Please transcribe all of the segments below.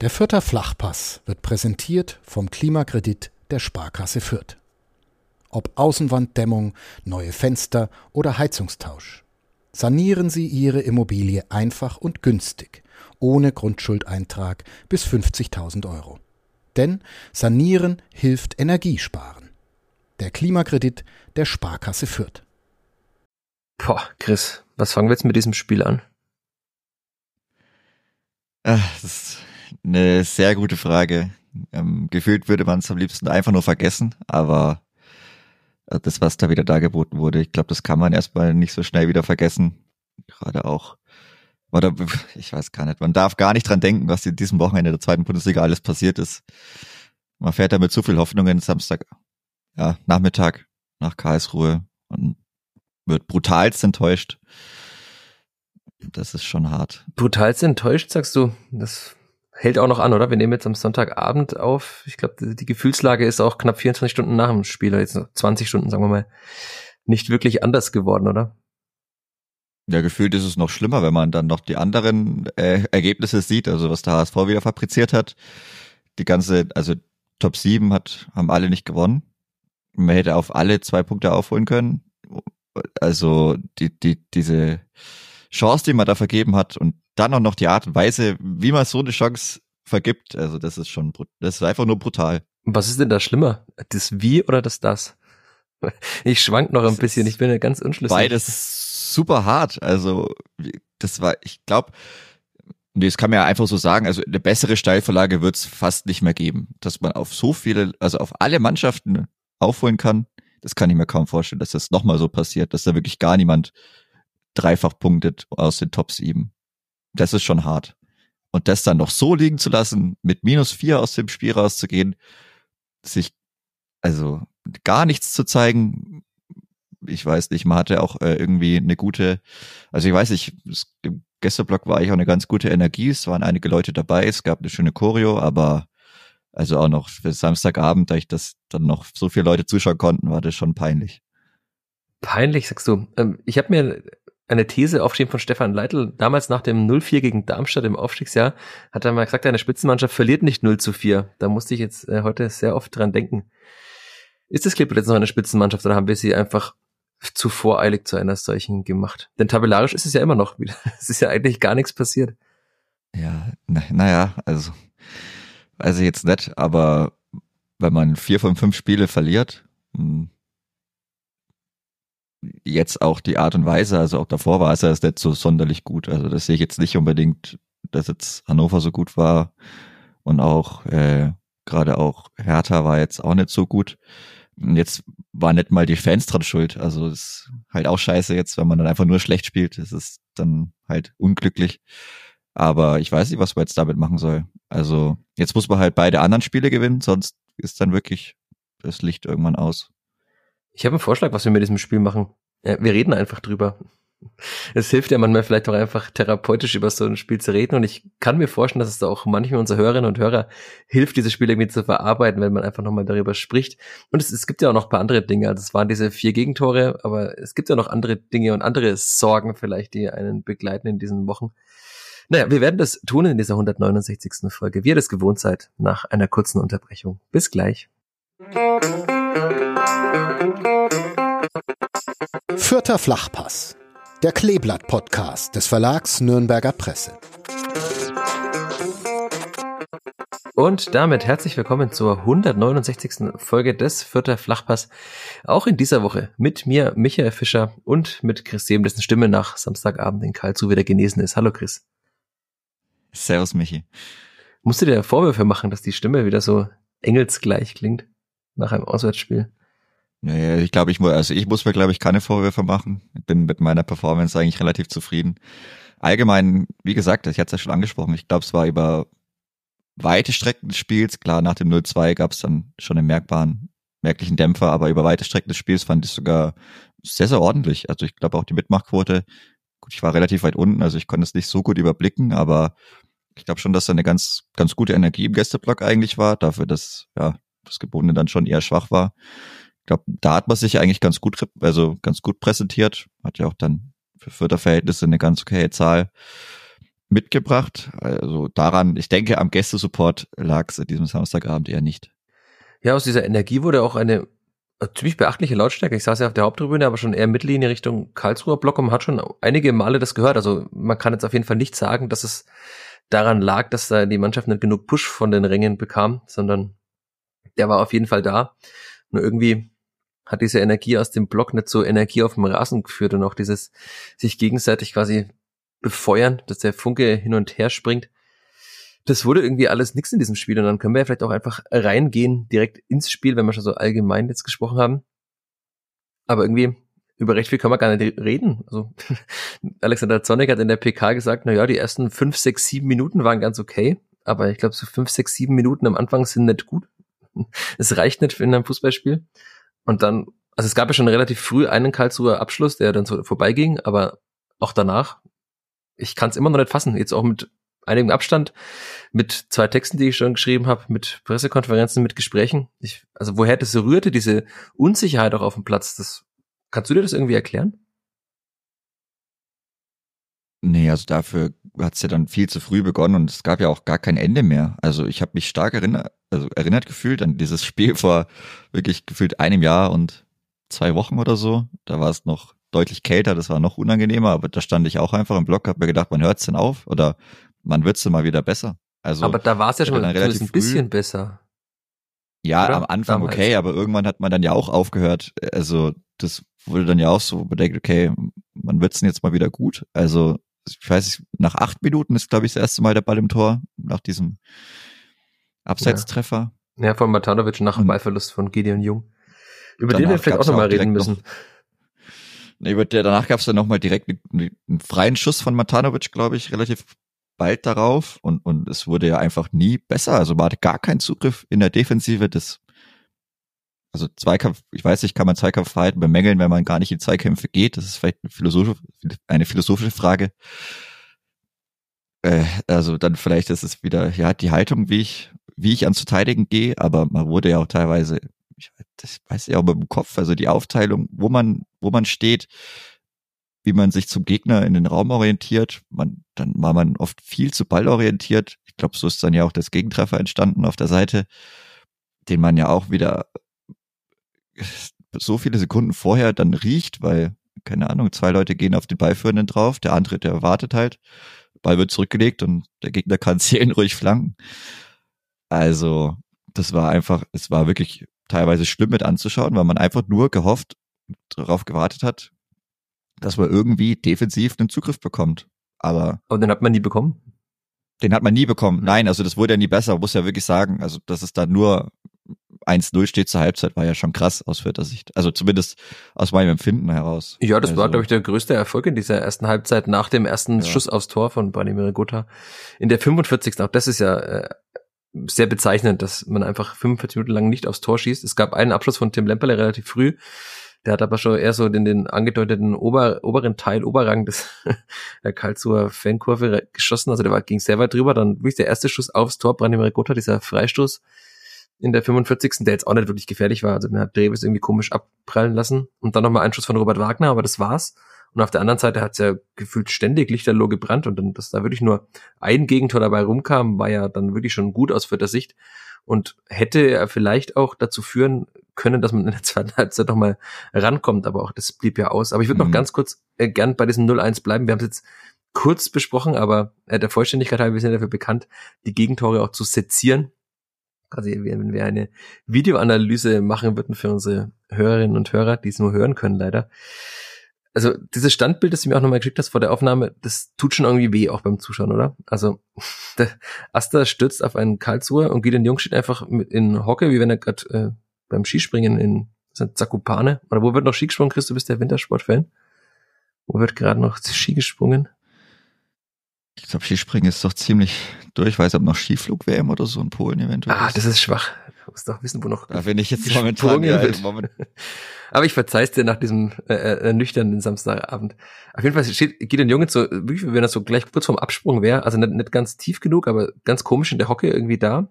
Der Fürther Flachpass wird präsentiert vom Klimakredit der Sparkasse Fürth. Ob Außenwanddämmung, neue Fenster oder Heizungstausch. Sanieren Sie Ihre Immobilie einfach und günstig, ohne Grundschuldeintrag bis 50.000 Euro. Denn Sanieren hilft Energiesparen. Der Klimakredit der Sparkasse Fürth. Boah, Chris, was fangen wir jetzt mit diesem Spiel an? Ach, das ist eine sehr gute Frage. Ähm, gefühlt würde man es am liebsten einfach nur vergessen, aber äh, das, was da wieder dargeboten wurde, ich glaube, das kann man erstmal nicht so schnell wieder vergessen. Gerade auch, oder ich weiß gar nicht, man darf gar nicht dran denken, was in diesem Wochenende der zweiten Bundesliga alles passiert ist. Man fährt da mit zu viel Hoffnungen Samstag, ja, Nachmittag nach Karlsruhe und wird brutalst enttäuscht. Das ist schon hart. Brutalst enttäuscht, sagst du? Das hält auch noch an, oder? Wir nehmen jetzt am Sonntagabend auf. Ich glaube, die, die, Gefühlslage ist auch knapp 24 Stunden nach dem Spiel, jetzt 20 Stunden, sagen wir mal, nicht wirklich anders geworden, oder? Ja, gefühlt ist es noch schlimmer, wenn man dann noch die anderen äh, Ergebnisse sieht, also was der HSV wieder fabriziert hat. Die ganze, also Top 7 hat, haben alle nicht gewonnen. Man hätte auf alle zwei Punkte aufholen können. Also die, die, diese Chance, die man da vergeben hat und dann auch noch die Art und Weise, wie man so eine Chance vergibt, also das ist schon, das ist einfach nur brutal. Was ist denn da schlimmer? Das Wie oder das Das? Ich schwank noch ein das bisschen, ich bin ja ganz unschlüssig. Beides super hart, also das war, ich glaube, Nee, das kann man ja einfach so sagen. Also eine bessere Steilvorlage wird es fast nicht mehr geben. Dass man auf so viele, also auf alle Mannschaften aufholen kann, das kann ich mir kaum vorstellen, dass das nochmal so passiert, dass da wirklich gar niemand dreifach punktet aus den Top 7. Das ist schon hart. Und das dann noch so liegen zu lassen, mit minus vier aus dem Spiel rauszugehen, sich also gar nichts zu zeigen, ich weiß nicht, man hatte auch äh, irgendwie eine gute, also ich weiß nicht, im Gästeblock war ich auch eine ganz gute Energie, es waren einige Leute dabei, es gab eine schöne Choreo, aber also auch noch für Samstagabend, da ich das dann noch so viele Leute zuschauen konnten, war das schon peinlich. Peinlich, sagst du. Ähm, ich habe mir eine These aufstehen von Stefan Leitl. Damals nach dem 0-4 gegen Darmstadt im Aufstiegsjahr hat er mal gesagt, eine Spitzenmannschaft verliert nicht 0 zu 4. Da musste ich jetzt äh, heute sehr oft dran denken. Ist das Clipboard jetzt noch eine Spitzenmannschaft oder haben wir sie einfach zu voreilig zu einer solchen gemacht? Denn tabellarisch ist es ja immer noch wieder. Es ist ja eigentlich gar nichts passiert. Ja, naja, na also, also jetzt nicht, aber wenn man vier von fünf Spiele verliert, hm, jetzt auch die Art und Weise, also auch davor war es ja nicht so sonderlich gut. Also das sehe ich jetzt nicht unbedingt, dass jetzt Hannover so gut war und auch äh, gerade auch Hertha war jetzt auch nicht so gut. Und jetzt war nicht mal die Fans dran schuld. Also ist halt auch scheiße jetzt, wenn man dann einfach nur schlecht spielt. Das ist dann halt unglücklich. Aber ich weiß nicht, was man jetzt damit machen soll. Also jetzt muss man halt beide anderen Spiele gewinnen, sonst ist dann wirklich das Licht irgendwann aus. Ich habe einen Vorschlag, was wir mit diesem Spiel machen. Wir reden einfach drüber. Es hilft ja manchmal vielleicht auch einfach therapeutisch über so ein Spiel zu reden und ich kann mir vorstellen, dass es da auch manchmal unsere Hörerinnen und Hörer hilft, dieses Spiel irgendwie zu verarbeiten, wenn man einfach nochmal darüber spricht. Und es, es gibt ja auch noch ein paar andere Dinge. Also es waren diese vier Gegentore, aber es gibt ja noch andere Dinge und andere Sorgen vielleicht, die einen begleiten in diesen Wochen. Naja, wir werden das tun in dieser 169. Folge, wie ihr das gewohnt seid, nach einer kurzen Unterbrechung. Bis gleich. Vierter Flachpass, der Kleeblatt-Podcast des Verlags Nürnberger Presse. Und damit herzlich willkommen zur 169. Folge des Vierter Flachpass. Auch in dieser Woche mit mir, Michael Fischer und mit Chris Sehm, dessen Stimme nach Samstagabend in Karlsruhe wieder genesen ist. Hallo Chris. Servus Michi. Musst du dir Vorwürfe machen, dass die Stimme wieder so engelsgleich klingt? nach einem Auswärtsspiel. Ja, ich glaube, ich muss, also ich muss mir, glaube ich, keine Vorwürfe machen. Ich bin mit meiner Performance eigentlich relativ zufrieden. Allgemein, wie gesagt, ich hatte es ja schon angesprochen, ich glaube, es war über weite Strecken des Spiels, klar, nach dem 0-2 gab es dann schon einen merkbaren, merklichen Dämpfer, aber über weite Strecken des Spiels fand ich sogar sehr, sehr ordentlich. Also ich glaube auch die Mitmachquote, gut, ich war relativ weit unten, also ich konnte es nicht so gut überblicken, aber ich glaube schon, dass da eine ganz, ganz gute Energie im Gästeblock eigentlich war, dafür, dass, ja, das Gebundene dann schon eher schwach war. Ich glaube, da hat man sich eigentlich ganz gut, also ganz gut präsentiert. Hat ja auch dann für Förderverhältnisse eine ganz okaye Zahl. mitgebracht. Also daran, ich denke, am Gästesupport lag es diesem Samstagabend eher nicht. Ja, aus dieser Energie wurde auch eine ziemlich beachtliche Lautstärke. Ich saß ja auf der Haupttribüne, aber schon eher Mittellinie Richtung Karlsruher Block und man hat schon einige Male das gehört. Also man kann jetzt auf jeden Fall nicht sagen, dass es daran lag, dass da die Mannschaft nicht genug Push von den Rängen bekam, sondern der war auf jeden Fall da. Nur irgendwie hat diese Energie aus dem Block nicht so Energie auf dem Rasen geführt und auch dieses sich gegenseitig quasi befeuern, dass der Funke hin und her springt. Das wurde irgendwie alles nichts in diesem Spiel und dann können wir ja vielleicht auch einfach reingehen direkt ins Spiel, wenn wir schon so allgemein jetzt gesprochen haben. Aber irgendwie über recht viel können wir gar nicht reden. Also Alexander Zornig hat in der PK gesagt, na ja, die ersten fünf, sechs, sieben Minuten waren ganz okay, aber ich glaube so fünf, sechs, sieben Minuten am Anfang sind nicht gut. Es reicht nicht für ein Fußballspiel. Und dann, also es gab ja schon relativ früh einen Karlsruher Abschluss, der dann so vorbeiging, aber auch danach, ich kann es immer noch nicht fassen, jetzt auch mit einigem Abstand, mit zwei Texten, die ich schon geschrieben habe, mit Pressekonferenzen, mit Gesprächen. Ich, also woher das rührte, diese Unsicherheit auch auf dem Platz, das kannst du dir das irgendwie erklären? Nee, also dafür hat es ja dann viel zu früh begonnen und es gab ja auch gar kein Ende mehr. Also ich habe mich stark erinnert, also erinnert gefühlt an dieses Spiel vor wirklich gefühlt einem Jahr und zwei Wochen oder so. Da war es noch deutlich kälter, das war noch unangenehmer, aber da stand ich auch einfach im Block, habe mir gedacht, man hört's denn auf oder man wird's denn mal wieder besser. Also, aber da war es ja schon mal relativ ein bisschen früh. besser. Ja, oder? am Anfang Damals. okay, aber irgendwann hat man dann ja auch aufgehört. Also das wurde dann ja auch so bedenkt, okay, man wird's denn jetzt mal wieder gut. Also ich weiß nicht, nach acht Minuten ist, glaube ich, das erste Mal der Ball im Tor, nach diesem Abseitstreffer. Ja, ja von Matanovic nach dem Ballverlust von Gideon Jung. Über den wir vielleicht auch nochmal reden müssen. nee, über der, danach gab es dann nochmal direkt einen, einen, freien Schuss von Matanovic, glaube ich, relativ bald darauf und, und es wurde ja einfach nie besser. Also man hatte gar keinen Zugriff in der Defensive. Das also Zweikampf, ich weiß nicht, kann man Zweikampfverhalten bemängeln, wenn man gar nicht in Zweikämpfe geht? Das ist vielleicht eine philosophische, eine philosophische Frage. Äh, also dann vielleicht ist es wieder, ja, die Haltung, wie ich, wie ich ans Verteidigen gehe, aber man wurde ja auch teilweise, ich das weiß ja auch mit dem Kopf, also die Aufteilung, wo man, wo man steht, wie man sich zum Gegner in den Raum orientiert. Man, dann war man oft viel zu ballorientiert. Ich glaube, so ist dann ja auch das Gegentreffer entstanden auf der Seite, den man ja auch wieder so viele Sekunden vorher dann riecht, weil, keine Ahnung, zwei Leute gehen auf den Ballführenden drauf, der andere, der wartet halt, Ball wird zurückgelegt und der Gegner kann zählen ruhig flanken. Also, das war einfach, es war wirklich teilweise schlimm mit anzuschauen, weil man einfach nur gehofft, darauf gewartet hat, dass man irgendwie defensiv einen Zugriff bekommt. Aber. Aber den hat man nie bekommen? Den hat man nie bekommen. Nein, also das wurde ja nie besser, muss ja wirklich sagen. Also, dass es da nur 1-0 steht zur Halbzeit, war ja schon krass aus vierter Sicht. Also zumindest aus meinem Empfinden heraus. Ja, das also, war, glaube ich, der größte Erfolg in dieser ersten Halbzeit nach dem ersten ja. Schuss aufs Tor von Branimir Gotha. In der 45. Auch das ist ja äh, sehr bezeichnend, dass man einfach 45 Minuten lang nicht aufs Tor schießt. Es gab einen Abschluss von Tim Lemperle relativ früh. Der hat aber schon eher so in den angedeuteten Ober, oberen Teil, Oberrang des der Karlsruher Fankurve geschossen. Also der war, ging sehr weit drüber. Dann wirklich der erste Schuss aufs Tor, Branimir Gotha, dieser Freistoß in der 45. der jetzt auch nicht wirklich gefährlich war. Also man hat Davis irgendwie komisch abprallen lassen und dann nochmal ein Schuss von Robert Wagner, aber das war's. Und auf der anderen Seite hat es ja gefühlt ständig lichterloh gebrannt und dann, dass da wirklich nur ein Gegentor dabei rumkam, war ja dann wirklich schon gut aus vierter Sicht und hätte er vielleicht auch dazu führen können, dass man in der zweiten Halbzeit nochmal rankommt, aber auch das blieb ja aus. Aber ich würde mhm. noch ganz kurz äh, gern bei diesem 0-1 bleiben. Wir haben es jetzt kurz besprochen, aber äh, der Vollständigkeit halber, wir sind dafür bekannt, die Gegentore auch zu sezieren quasi, wenn wir eine Videoanalyse machen würden für unsere Hörerinnen und Hörer, die es nur hören können, leider. Also dieses Standbild, das du mir auch nochmal geschickt hast vor der Aufnahme, das tut schon irgendwie weh, auch beim Zuschauen, oder? Also der Asta stürzt auf einen Karlsruher und Gideon Jung steht einfach mit in Hocke, wie wenn er gerade äh, beim Skispringen in Zakupane, oder wo wird noch Ski gesprungen, Chris, du bist der Wintersportfan? Wo wird gerade noch Ski gesprungen? Ich glaube, Skispringen ist doch ziemlich durch. Weiß ob noch Skiflug-WM oder so in Polen eventuell. Ah, das ist schwach. Du musst doch wissen, wo noch. Da bin ich jetzt momentan. Ja, Moment. Aber ich verzeih's dir nach diesem äh, äh, nüchternen Samstagabend. Auf jeden Fall steht, geht ein Junge so, wie wenn er so gleich kurz vorm Absprung wäre, also nicht, nicht ganz tief genug, aber ganz komisch in der Hocke irgendwie da.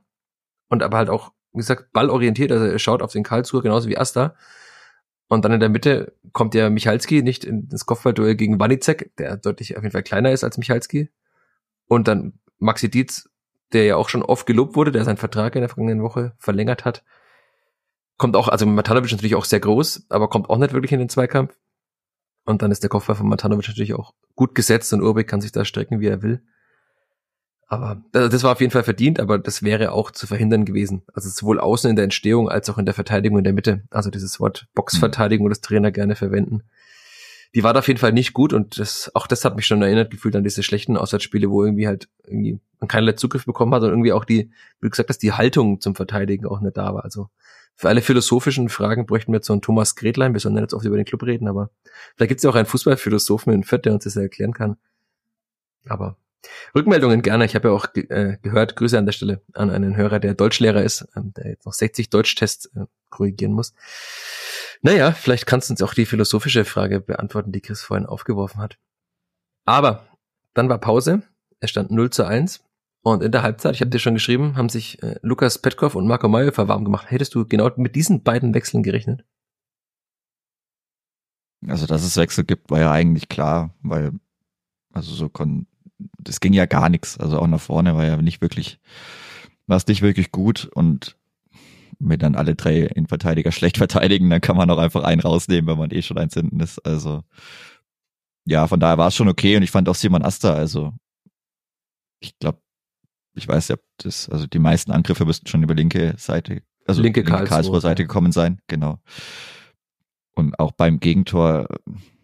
Und aber halt auch, wie gesagt, ballorientiert, also er schaut auf den Karlsruher genauso wie Asta. Und dann in der Mitte kommt ja Michalski nicht in das Kopfballduell gegen Wanicek, der deutlich auf jeden Fall kleiner ist als Michalski Und dann Maxi Dietz, der ja auch schon oft gelobt wurde, der seinen Vertrag in der vergangenen Woche verlängert hat. Kommt auch, also Matanovic natürlich auch sehr groß, aber kommt auch nicht wirklich in den Zweikampf. Und dann ist der Kopfball von Matanovic natürlich auch gut gesetzt und Urbik kann sich da strecken, wie er will. Aber das war auf jeden Fall verdient, aber das wäre auch zu verhindern gewesen. Also sowohl außen in der Entstehung als auch in der Verteidigung in der Mitte. Also dieses Wort Boxverteidigung, das Trainer gerne verwenden. Die war da auf jeden Fall nicht gut und das, auch das hat mich schon erinnert gefühlt an diese schlechten Auswärtsspiele, wo irgendwie halt irgendwie man keinerlei Zugriff bekommen hat und irgendwie auch die, wie gesagt hast, die Haltung zum Verteidigen auch nicht da war. Also für alle philosophischen Fragen bräuchten wir jetzt so einen Thomas Gretlein. Wir sollen jetzt oft über den Club reden, aber vielleicht gibt es ja auch einen Fußballphilosophen in Fürth, der uns das erklären kann. Aber Rückmeldungen gerne. Ich habe ja auch äh, gehört, Grüße an der Stelle an einen Hörer, der Deutschlehrer ist, ähm, der jetzt noch 60 Deutschtests äh, korrigieren muss. Naja, vielleicht kannst du uns auch die philosophische Frage beantworten, die Chris vorhin aufgeworfen hat. Aber dann war Pause. Es stand 0 zu 1. Und in der Halbzeit, ich habe dir schon geschrieben, haben sich äh, Lukas Petkov und Marco Mayhofer warm gemacht. Hättest du genau mit diesen beiden Wechseln gerechnet? Also, dass es Wechsel gibt, war ja eigentlich klar, weil, also so kon das ging ja gar nichts. Also auch nach vorne war ja nicht wirklich, war es nicht wirklich gut und wenn dann alle drei Innenverteidiger schlecht verteidigen, dann kann man auch einfach einen rausnehmen, wenn man eh schon eins hinten ist. Also ja, von daher war es schon okay und ich fand auch Simon Asta, also ich glaube, ich weiß ja, das, also die meisten Angriffe müssten schon über linke Seite, also linke, linke Karlsruhe, Karlsruhe Seite gekommen sein, genau. Und auch beim Gegentor,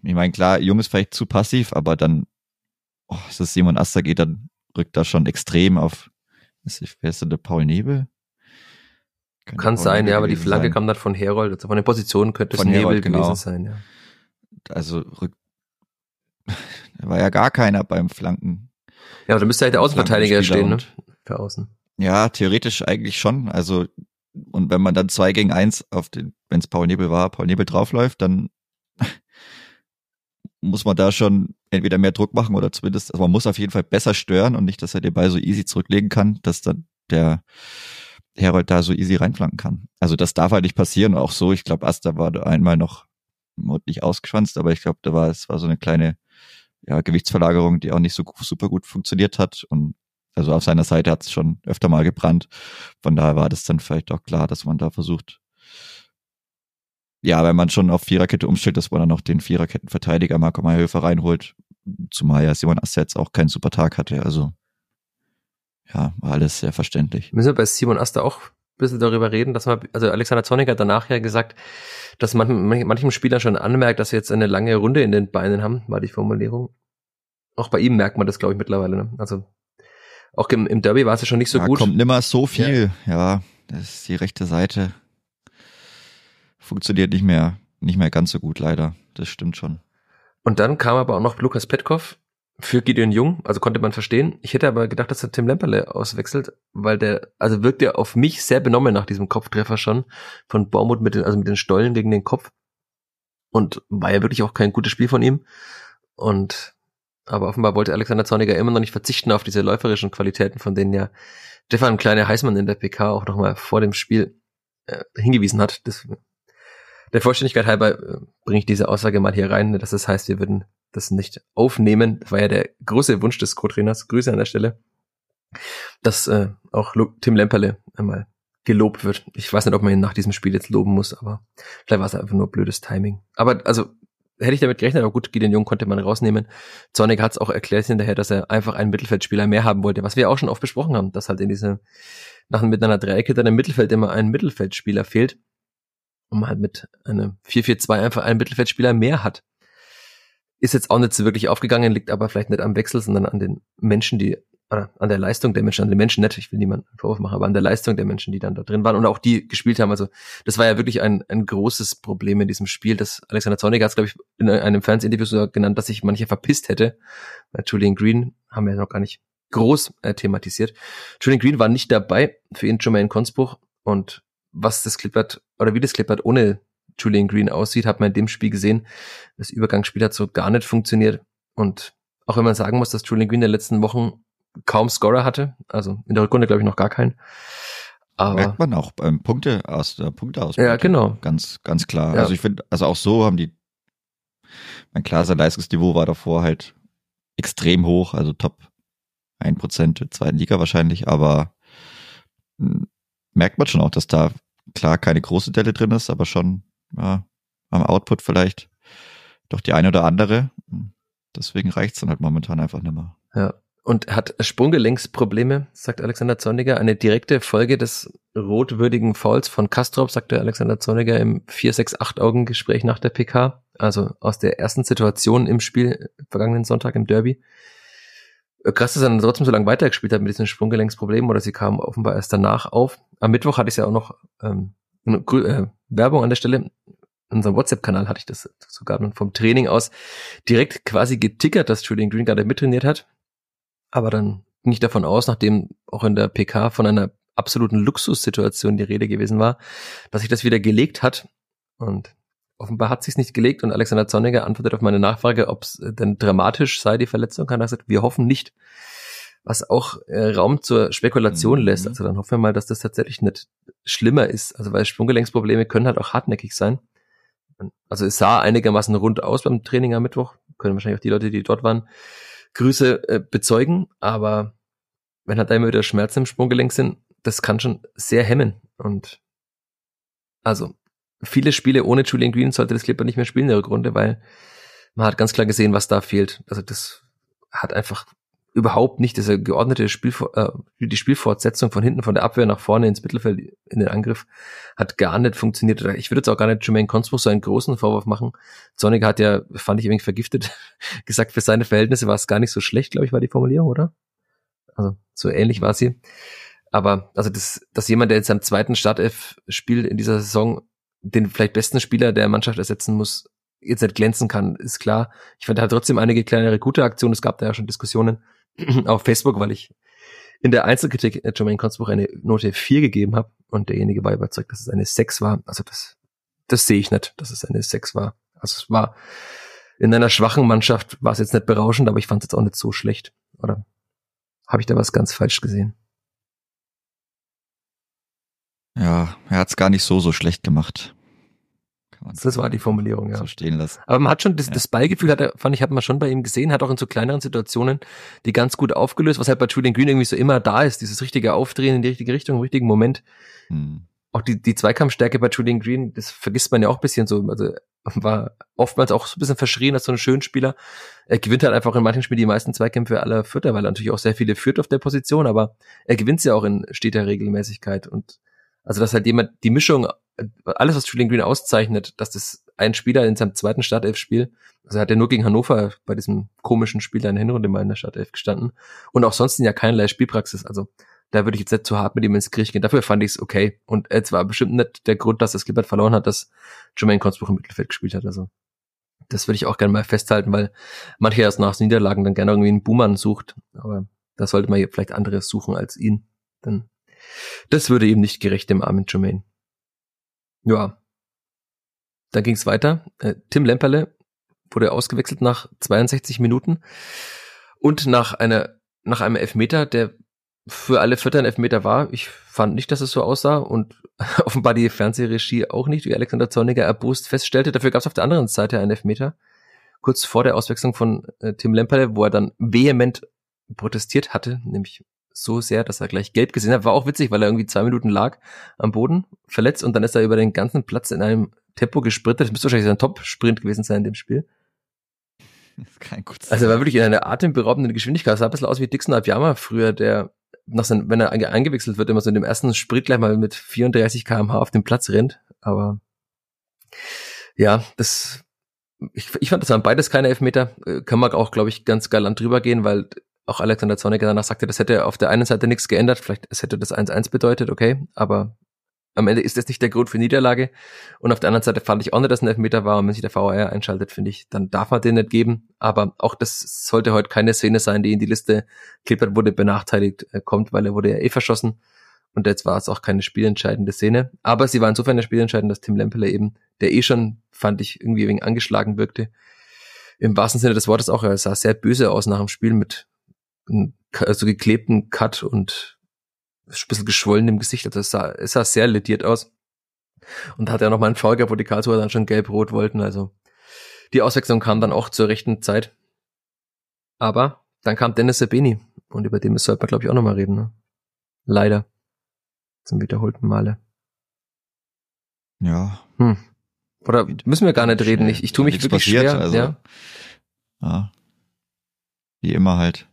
ich meine, klar, Jung ist vielleicht zu passiv, aber dann oh, ist das Simon Aster geht dann, rückt da schon extrem auf, wer ist denn der Paul Nebel? Kann, Kann sein, ja, aber die Flanke sein. kam dann von Herold, also von den Positionen könnte von es Nebel genau. gewesen sein, ja. Also rückt, da war ja gar keiner beim Flanken. Ja, aber da müsste halt der Außenverteidiger stehen, ne? Für außen. Ja, theoretisch eigentlich schon. Also, und wenn man dann zwei gegen eins auf den, wenn es Paul Nebel war, Paul Nebel draufläuft, dann muss man da schon entweder mehr Druck machen oder zumindest, also man muss auf jeden Fall besser stören und nicht, dass er den Ball so easy zurücklegen kann, dass dann der Herold da so easy reinflanken kann. Also das darf halt nicht passieren. Auch so, ich glaube, Asta war da einmal noch nicht ausgeschwanzt, aber ich glaube, da war es war so eine kleine ja, Gewichtsverlagerung, die auch nicht so super gut funktioniert hat. Und also auf seiner Seite hat es schon öfter mal gebrannt. Von daher war das dann vielleicht auch klar, dass man da versucht, ja, wenn man schon auf Viererkette umstellt, dass man dann noch den Viererkettenverteidiger Marco Meyerhöfer reinholt, zumal ja Simon jetzt auch keinen super Tag hatte. Also ja, war alles sehr verständlich. Müssen wir bei Simon Aster auch ein bisschen darüber reden, dass man, also Alexander Zornig hat danach ja gesagt, dass man manchem Spieler schon anmerkt, dass sie jetzt eine lange Runde in den Beinen haben, war die Formulierung. Auch bei ihm merkt man das, glaube ich, mittlerweile. Ne? Also auch im, im Derby war es ja schon nicht so ja, gut. Kommt nimmer so viel, ja. ja. Das ist die rechte Seite funktioniert nicht mehr, nicht mehr ganz so gut, leider. Das stimmt schon. Und dann kam aber auch noch Lukas Petkov für Gideon Jung, also konnte man verstehen. Ich hätte aber gedacht, dass er Tim Lemperle auswechselt, weil der, also wirkt er auf mich sehr benommen nach diesem Kopftreffer schon von Baumut mit den, also mit den Stollen gegen den Kopf. Und war ja wirklich auch kein gutes Spiel von ihm. Und, aber offenbar wollte Alexander Zorniger immer noch nicht verzichten auf diese läuferischen Qualitäten, von denen ja Stefan Kleine Heißmann in der PK auch nochmal vor dem Spiel äh, hingewiesen hat. Das der Vollständigkeit halber äh, bringe ich diese Aussage mal hier rein, dass das heißt, wir würden das nicht aufnehmen. Das war ja der große Wunsch des Co-Trainers. Grüße an der Stelle. Dass äh, auch Tim Lemperle einmal gelobt wird. Ich weiß nicht, ob man ihn nach diesem Spiel jetzt loben muss, aber vielleicht war es einfach nur blödes Timing. Aber also hätte ich damit gerechnet, aber gut, Gideon Jung konnte man rausnehmen. Zornig hat es auch erklärt hinterher, dass er einfach einen Mittelfeldspieler mehr haben wollte, was wir auch schon oft besprochen haben, dass halt in diese nach mit einer Dreiecke dann im Mittelfeld immer ein Mittelfeldspieler fehlt und man halt mit einem 4-4-2 einfach einen Mittelfeldspieler mehr hat. Ist jetzt auch nicht so wirklich aufgegangen, liegt aber vielleicht nicht am Wechsel, sondern an den Menschen, die, oder an der Leistung der Menschen, an den Menschen nicht, ich will niemanden Vorwurf machen, aber an der Leistung der Menschen, die dann da drin waren und auch die gespielt haben. Also das war ja wirklich ein, ein großes Problem in diesem Spiel. Das Alexander Zorniger hat es, glaube ich, in einem Fernsehinterview so genannt, dass sich manche verpisst hätte. Julian Green haben wir ja noch gar nicht groß äh, thematisiert. Julian Green war nicht dabei für ihn in Konzbruch und was das Clippert oder wie das Clippert ohne Julian Green aussieht, hat man in dem Spiel gesehen. Das Übergangsspiel hat so gar nicht funktioniert. Und auch wenn man sagen muss, dass Julian Green in den letzten Wochen kaum Scorer hatte, also in der Rückrunde glaube ich noch gar keinen. Aber Merkt man auch beim Punkte aus der Punkte aus. Ja, genau. Ganz, ganz klar. Ja. Also ich finde, also auch so haben die, mein klar, sein Leistungsniveau war davor halt extrem hoch, also Top, ein Prozent der zweiten Liga wahrscheinlich, aber hm, merkt man schon auch, dass da klar keine große Delle drin ist, aber schon ja, am Output vielleicht doch die eine oder andere. Deswegen reicht's dann halt momentan einfach nicht mehr. Ja. Und hat Sprunggelenksprobleme, sagt Alexander Zorniger. Eine direkte Folge des rotwürdigen Fouls von Kastrop, sagte Alexander Zorniger im 4-6-8-Augen-Gespräch nach der PK. Also aus der ersten Situation im Spiel vergangenen Sonntag im Derby. Krass, dass er dann trotzdem so lange weitergespielt hat mit diesen Sprunggelenksproblemen oder sie kamen offenbar erst danach auf. Am Mittwoch hatte ich ja auch noch ähm, äh, Werbung an der Stelle in unserem WhatsApp-Kanal hatte ich das sogar vom Training aus direkt quasi getickert, dass Julian Green gerade mittrainiert hat. Aber dann ging ich davon aus, nachdem auch in der PK von einer absoluten Luxussituation die Rede gewesen war, dass sich das wieder gelegt hat. Und offenbar hat sich nicht gelegt und Alexander Zorniger antwortet auf meine Nachfrage, ob es denn dramatisch sei, die Verletzung. Er gesagt, wir hoffen nicht. Was auch äh, Raum zur Spekulation mhm. lässt. Also dann hoffen wir mal, dass das tatsächlich nicht schlimmer ist. Also weil Sprunggelenksprobleme können halt auch hartnäckig sein. Also es sah einigermaßen rund aus beim Training am Mittwoch. Können wahrscheinlich auch die Leute, die dort waren, Grüße äh, bezeugen. Aber wenn halt da immer wieder Schmerzen im Sprunggelenk sind, das kann schon sehr hemmen. Und also viele Spiele ohne Julian Green sollte das Clipper nicht mehr spielen in der Rückrunde, weil man hat ganz klar gesehen, was da fehlt. Also das hat einfach überhaupt nicht diese geordnete Spiel, äh, die Spielfortsetzung von hinten von der Abwehr nach vorne ins Mittelfeld in den Angriff hat gar nicht funktioniert. Ich würde jetzt auch gar nicht Jermaine Consbrook so einen großen Vorwurf machen. Zorniger hat ja, fand ich irgendwie vergiftet, gesagt, für seine Verhältnisse war es gar nicht so schlecht, glaube ich, war die Formulierung, oder? Also so ähnlich war sie. Aber also das, dass jemand, der jetzt am zweiten Startelf spielt in dieser Saison, den vielleicht besten Spieler der Mannschaft ersetzen muss, jetzt nicht glänzen kann, ist klar. Ich fand, er hat trotzdem einige kleinere gute Aktionen. Es gab da ja schon Diskussionen auf Facebook, weil ich in der Einzelkritik Jermaine Consbuch eine Note 4 gegeben habe und derjenige war überzeugt, dass es eine 6 war. Also das, das sehe ich nicht, dass es eine 6 war. Also es war in einer schwachen Mannschaft war es jetzt nicht berauschend, aber ich fand es jetzt auch nicht so schlecht. Oder habe ich da was ganz falsch gesehen? Ja, er hat es gar nicht so so schlecht gemacht das war die Formulierung, ja. So stehen lassen. Aber man hat schon das, ja. das Ballgefühl, hat er, fand ich, hat man schon bei ihm gesehen, hat auch in so kleineren Situationen die ganz gut aufgelöst, was halt bei Julian Green irgendwie so immer da ist, dieses richtige Aufdrehen in die richtige Richtung, im richtigen Moment. Hm. Auch die, die Zweikampfstärke bei Julian Green, das vergisst man ja auch ein bisschen so, also war oftmals auch so ein bisschen verschrien als so ein schöner Spieler. Er gewinnt halt einfach in manchen Spielen die meisten Zweikämpfe aller Vierter, weil er natürlich auch sehr viele führt auf der Position, aber er gewinnt sie auch in steter Regelmäßigkeit und also dass halt jemand die Mischung alles, was Julian Green auszeichnet, dass das ein Spieler in seinem zweiten Startelf-Spiel, also er hat ja nur gegen Hannover bei diesem komischen Spiel in der Hinrunde mal in der Startelf gestanden und auch sonst ja keinerlei Spielpraxis, also da würde ich jetzt nicht zu hart mit ihm ins Gericht gehen. Dafür fand ich es okay. Und es war bestimmt nicht der Grund, dass das Clippert verloren hat, dass Jermaine Consbruch im Mittelfeld gespielt hat. Also das würde ich auch gerne mal festhalten, weil manche erst nach Niederlagen dann gerne irgendwie einen Boomer sucht. Aber da sollte man vielleicht anderes suchen als ihn. Denn das würde eben nicht gerecht dem armen Jermaine. Ja. Dann ging es weiter. Äh, Tim Lemperle wurde ausgewechselt nach 62 Minuten und nach einer nach einem Elfmeter, der für alle Vierter ein Elfmeter war. Ich fand nicht, dass es so aussah und offenbar die Fernsehregie auch nicht, wie Alexander Zorniger erbost feststellte. Dafür gab es auf der anderen Seite einen Elfmeter, kurz vor der Auswechslung von äh, Tim Lemperle, wo er dann vehement protestiert hatte, nämlich so sehr, dass er gleich gelb gesehen hat. War auch witzig, weil er irgendwie zwei Minuten lag am Boden, verletzt und dann ist er über den ganzen Platz in einem Tempo gesprintet. Das müsste wahrscheinlich sein Top-Sprint gewesen sein in dem Spiel. Das kann gut sein. Also er war wirklich in einer atemberaubenden Geschwindigkeit. Das sah ein bisschen aus wie Dixon Abiyama früher, der nach sein, wenn er eingewechselt wird, immer so in dem ersten Sprint gleich mal mit 34 kmh auf den Platz rennt. Aber ja, das ich, ich fand, das waren beides keine Elfmeter. Äh, kann man auch, glaube ich, ganz galant drüber gehen, weil auch Alexander Zorniger danach sagte, das hätte auf der einen Seite nichts geändert, vielleicht es hätte das 1-1 bedeutet, okay, aber am Ende ist das nicht der Grund für Niederlage. Und auf der anderen Seite fand ich auch nicht, dass ein Elfmeter war. Und wenn sich der VAR einschaltet, finde ich, dann darf man den nicht geben. Aber auch das sollte heute keine Szene sein, die in die Liste Klippert wurde benachteiligt äh, kommt, weil er wurde ja eh verschossen. Und jetzt war es auch keine spielentscheidende Szene. Aber sie war insofern eine spielentscheidend, dass Tim Lempele eben, der eh schon, fand ich, irgendwie wegen angeschlagen wirkte, im wahrsten Sinne des Wortes auch, er sah sehr böse aus nach dem Spiel mit so geklebten Cut und ein bisschen geschwollen im Gesicht. Also es sah, es sah sehr lediert aus. Und hat ja noch mal einen Foul gehabt, wo die Karlsruher dann schon gelb-rot wollten. Also die Auswechslung kam dann auch zur rechten Zeit. Aber dann kam Dennis Sabini und über den sollte man, glaube ich, auch nochmal reden. Ne? Leider. Zum wiederholten Male. Ja. Hm. Oder müssen wir gar nicht reden? Ich, ich tue mich wirklich passiert, schwer. also- ja. ja. Wie immer halt.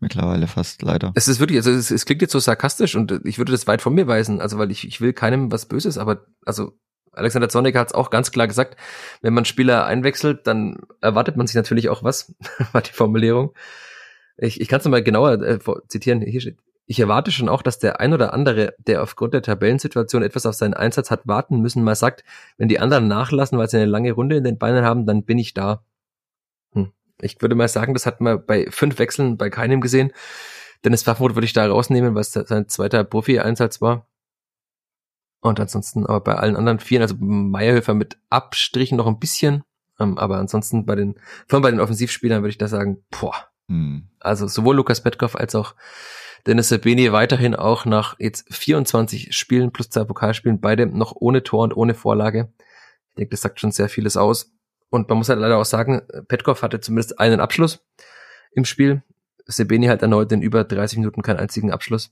Mittlerweile fast leider. Es ist wirklich, also es, es klingt jetzt so sarkastisch und ich würde das weit von mir weisen, also weil ich, ich will keinem was Böses, aber also Alexander Zornig hat es auch ganz klar gesagt, wenn man Spieler einwechselt, dann erwartet man sich natürlich auch was, war die Formulierung. Ich, ich kann es nochmal genauer äh, zitieren, hier steht, ich erwarte schon auch, dass der ein oder andere, der aufgrund der Tabellensituation etwas auf seinen Einsatz hat warten müssen, mal sagt, wenn die anderen nachlassen, weil sie eine lange Runde in den Beinen haben, dann bin ich da. Ich würde mal sagen, das hat man bei fünf Wechseln bei keinem gesehen. Dennis Waffenroth würde ich da rausnehmen, weil es sein zweiter Profi-Einsatz war. Und ansonsten aber bei allen anderen vieren, also Meierhöfer mit Abstrichen noch ein bisschen, ähm, aber ansonsten bei den, vor allem bei den Offensivspielern würde ich da sagen, boah, Hm. also sowohl Lukas Petkov als auch Dennis Sabini weiterhin auch nach jetzt 24 Spielen plus zwei Pokalspielen, beide noch ohne Tor und ohne Vorlage. Ich denke, das sagt schon sehr vieles aus. Und man muss halt leider auch sagen, Petkov hatte zumindest einen Abschluss im Spiel. Sebeni halt erneut in über 30 Minuten keinen einzigen Abschluss.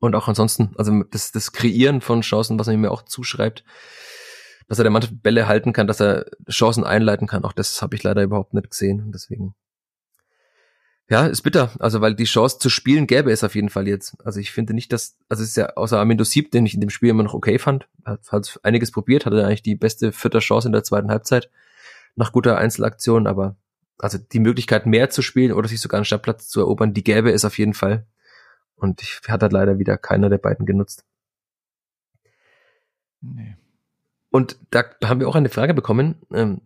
Und auch ansonsten, also das, das Kreieren von Chancen, was man mir auch zuschreibt, dass er der Mannschaft Bälle halten kann, dass er Chancen einleiten kann, auch das habe ich leider überhaupt nicht gesehen. Und deswegen ja, ist bitter. Also, weil die Chance zu spielen gäbe es auf jeden Fall jetzt. Also, ich finde nicht, dass, also, es ist ja außer Amindo Sieb, den ich in dem Spiel immer noch okay fand, hat, hat einiges probiert, hatte eigentlich die beste vierte Chance in der zweiten Halbzeit nach guter Einzelaktion, aber also die Möglichkeit mehr zu spielen oder sich sogar einen Stammplatz zu erobern, die gäbe es auf jeden Fall. Und ich hat halt leider wieder keiner der beiden genutzt. Nee. Und da haben wir auch eine Frage bekommen. Ähm,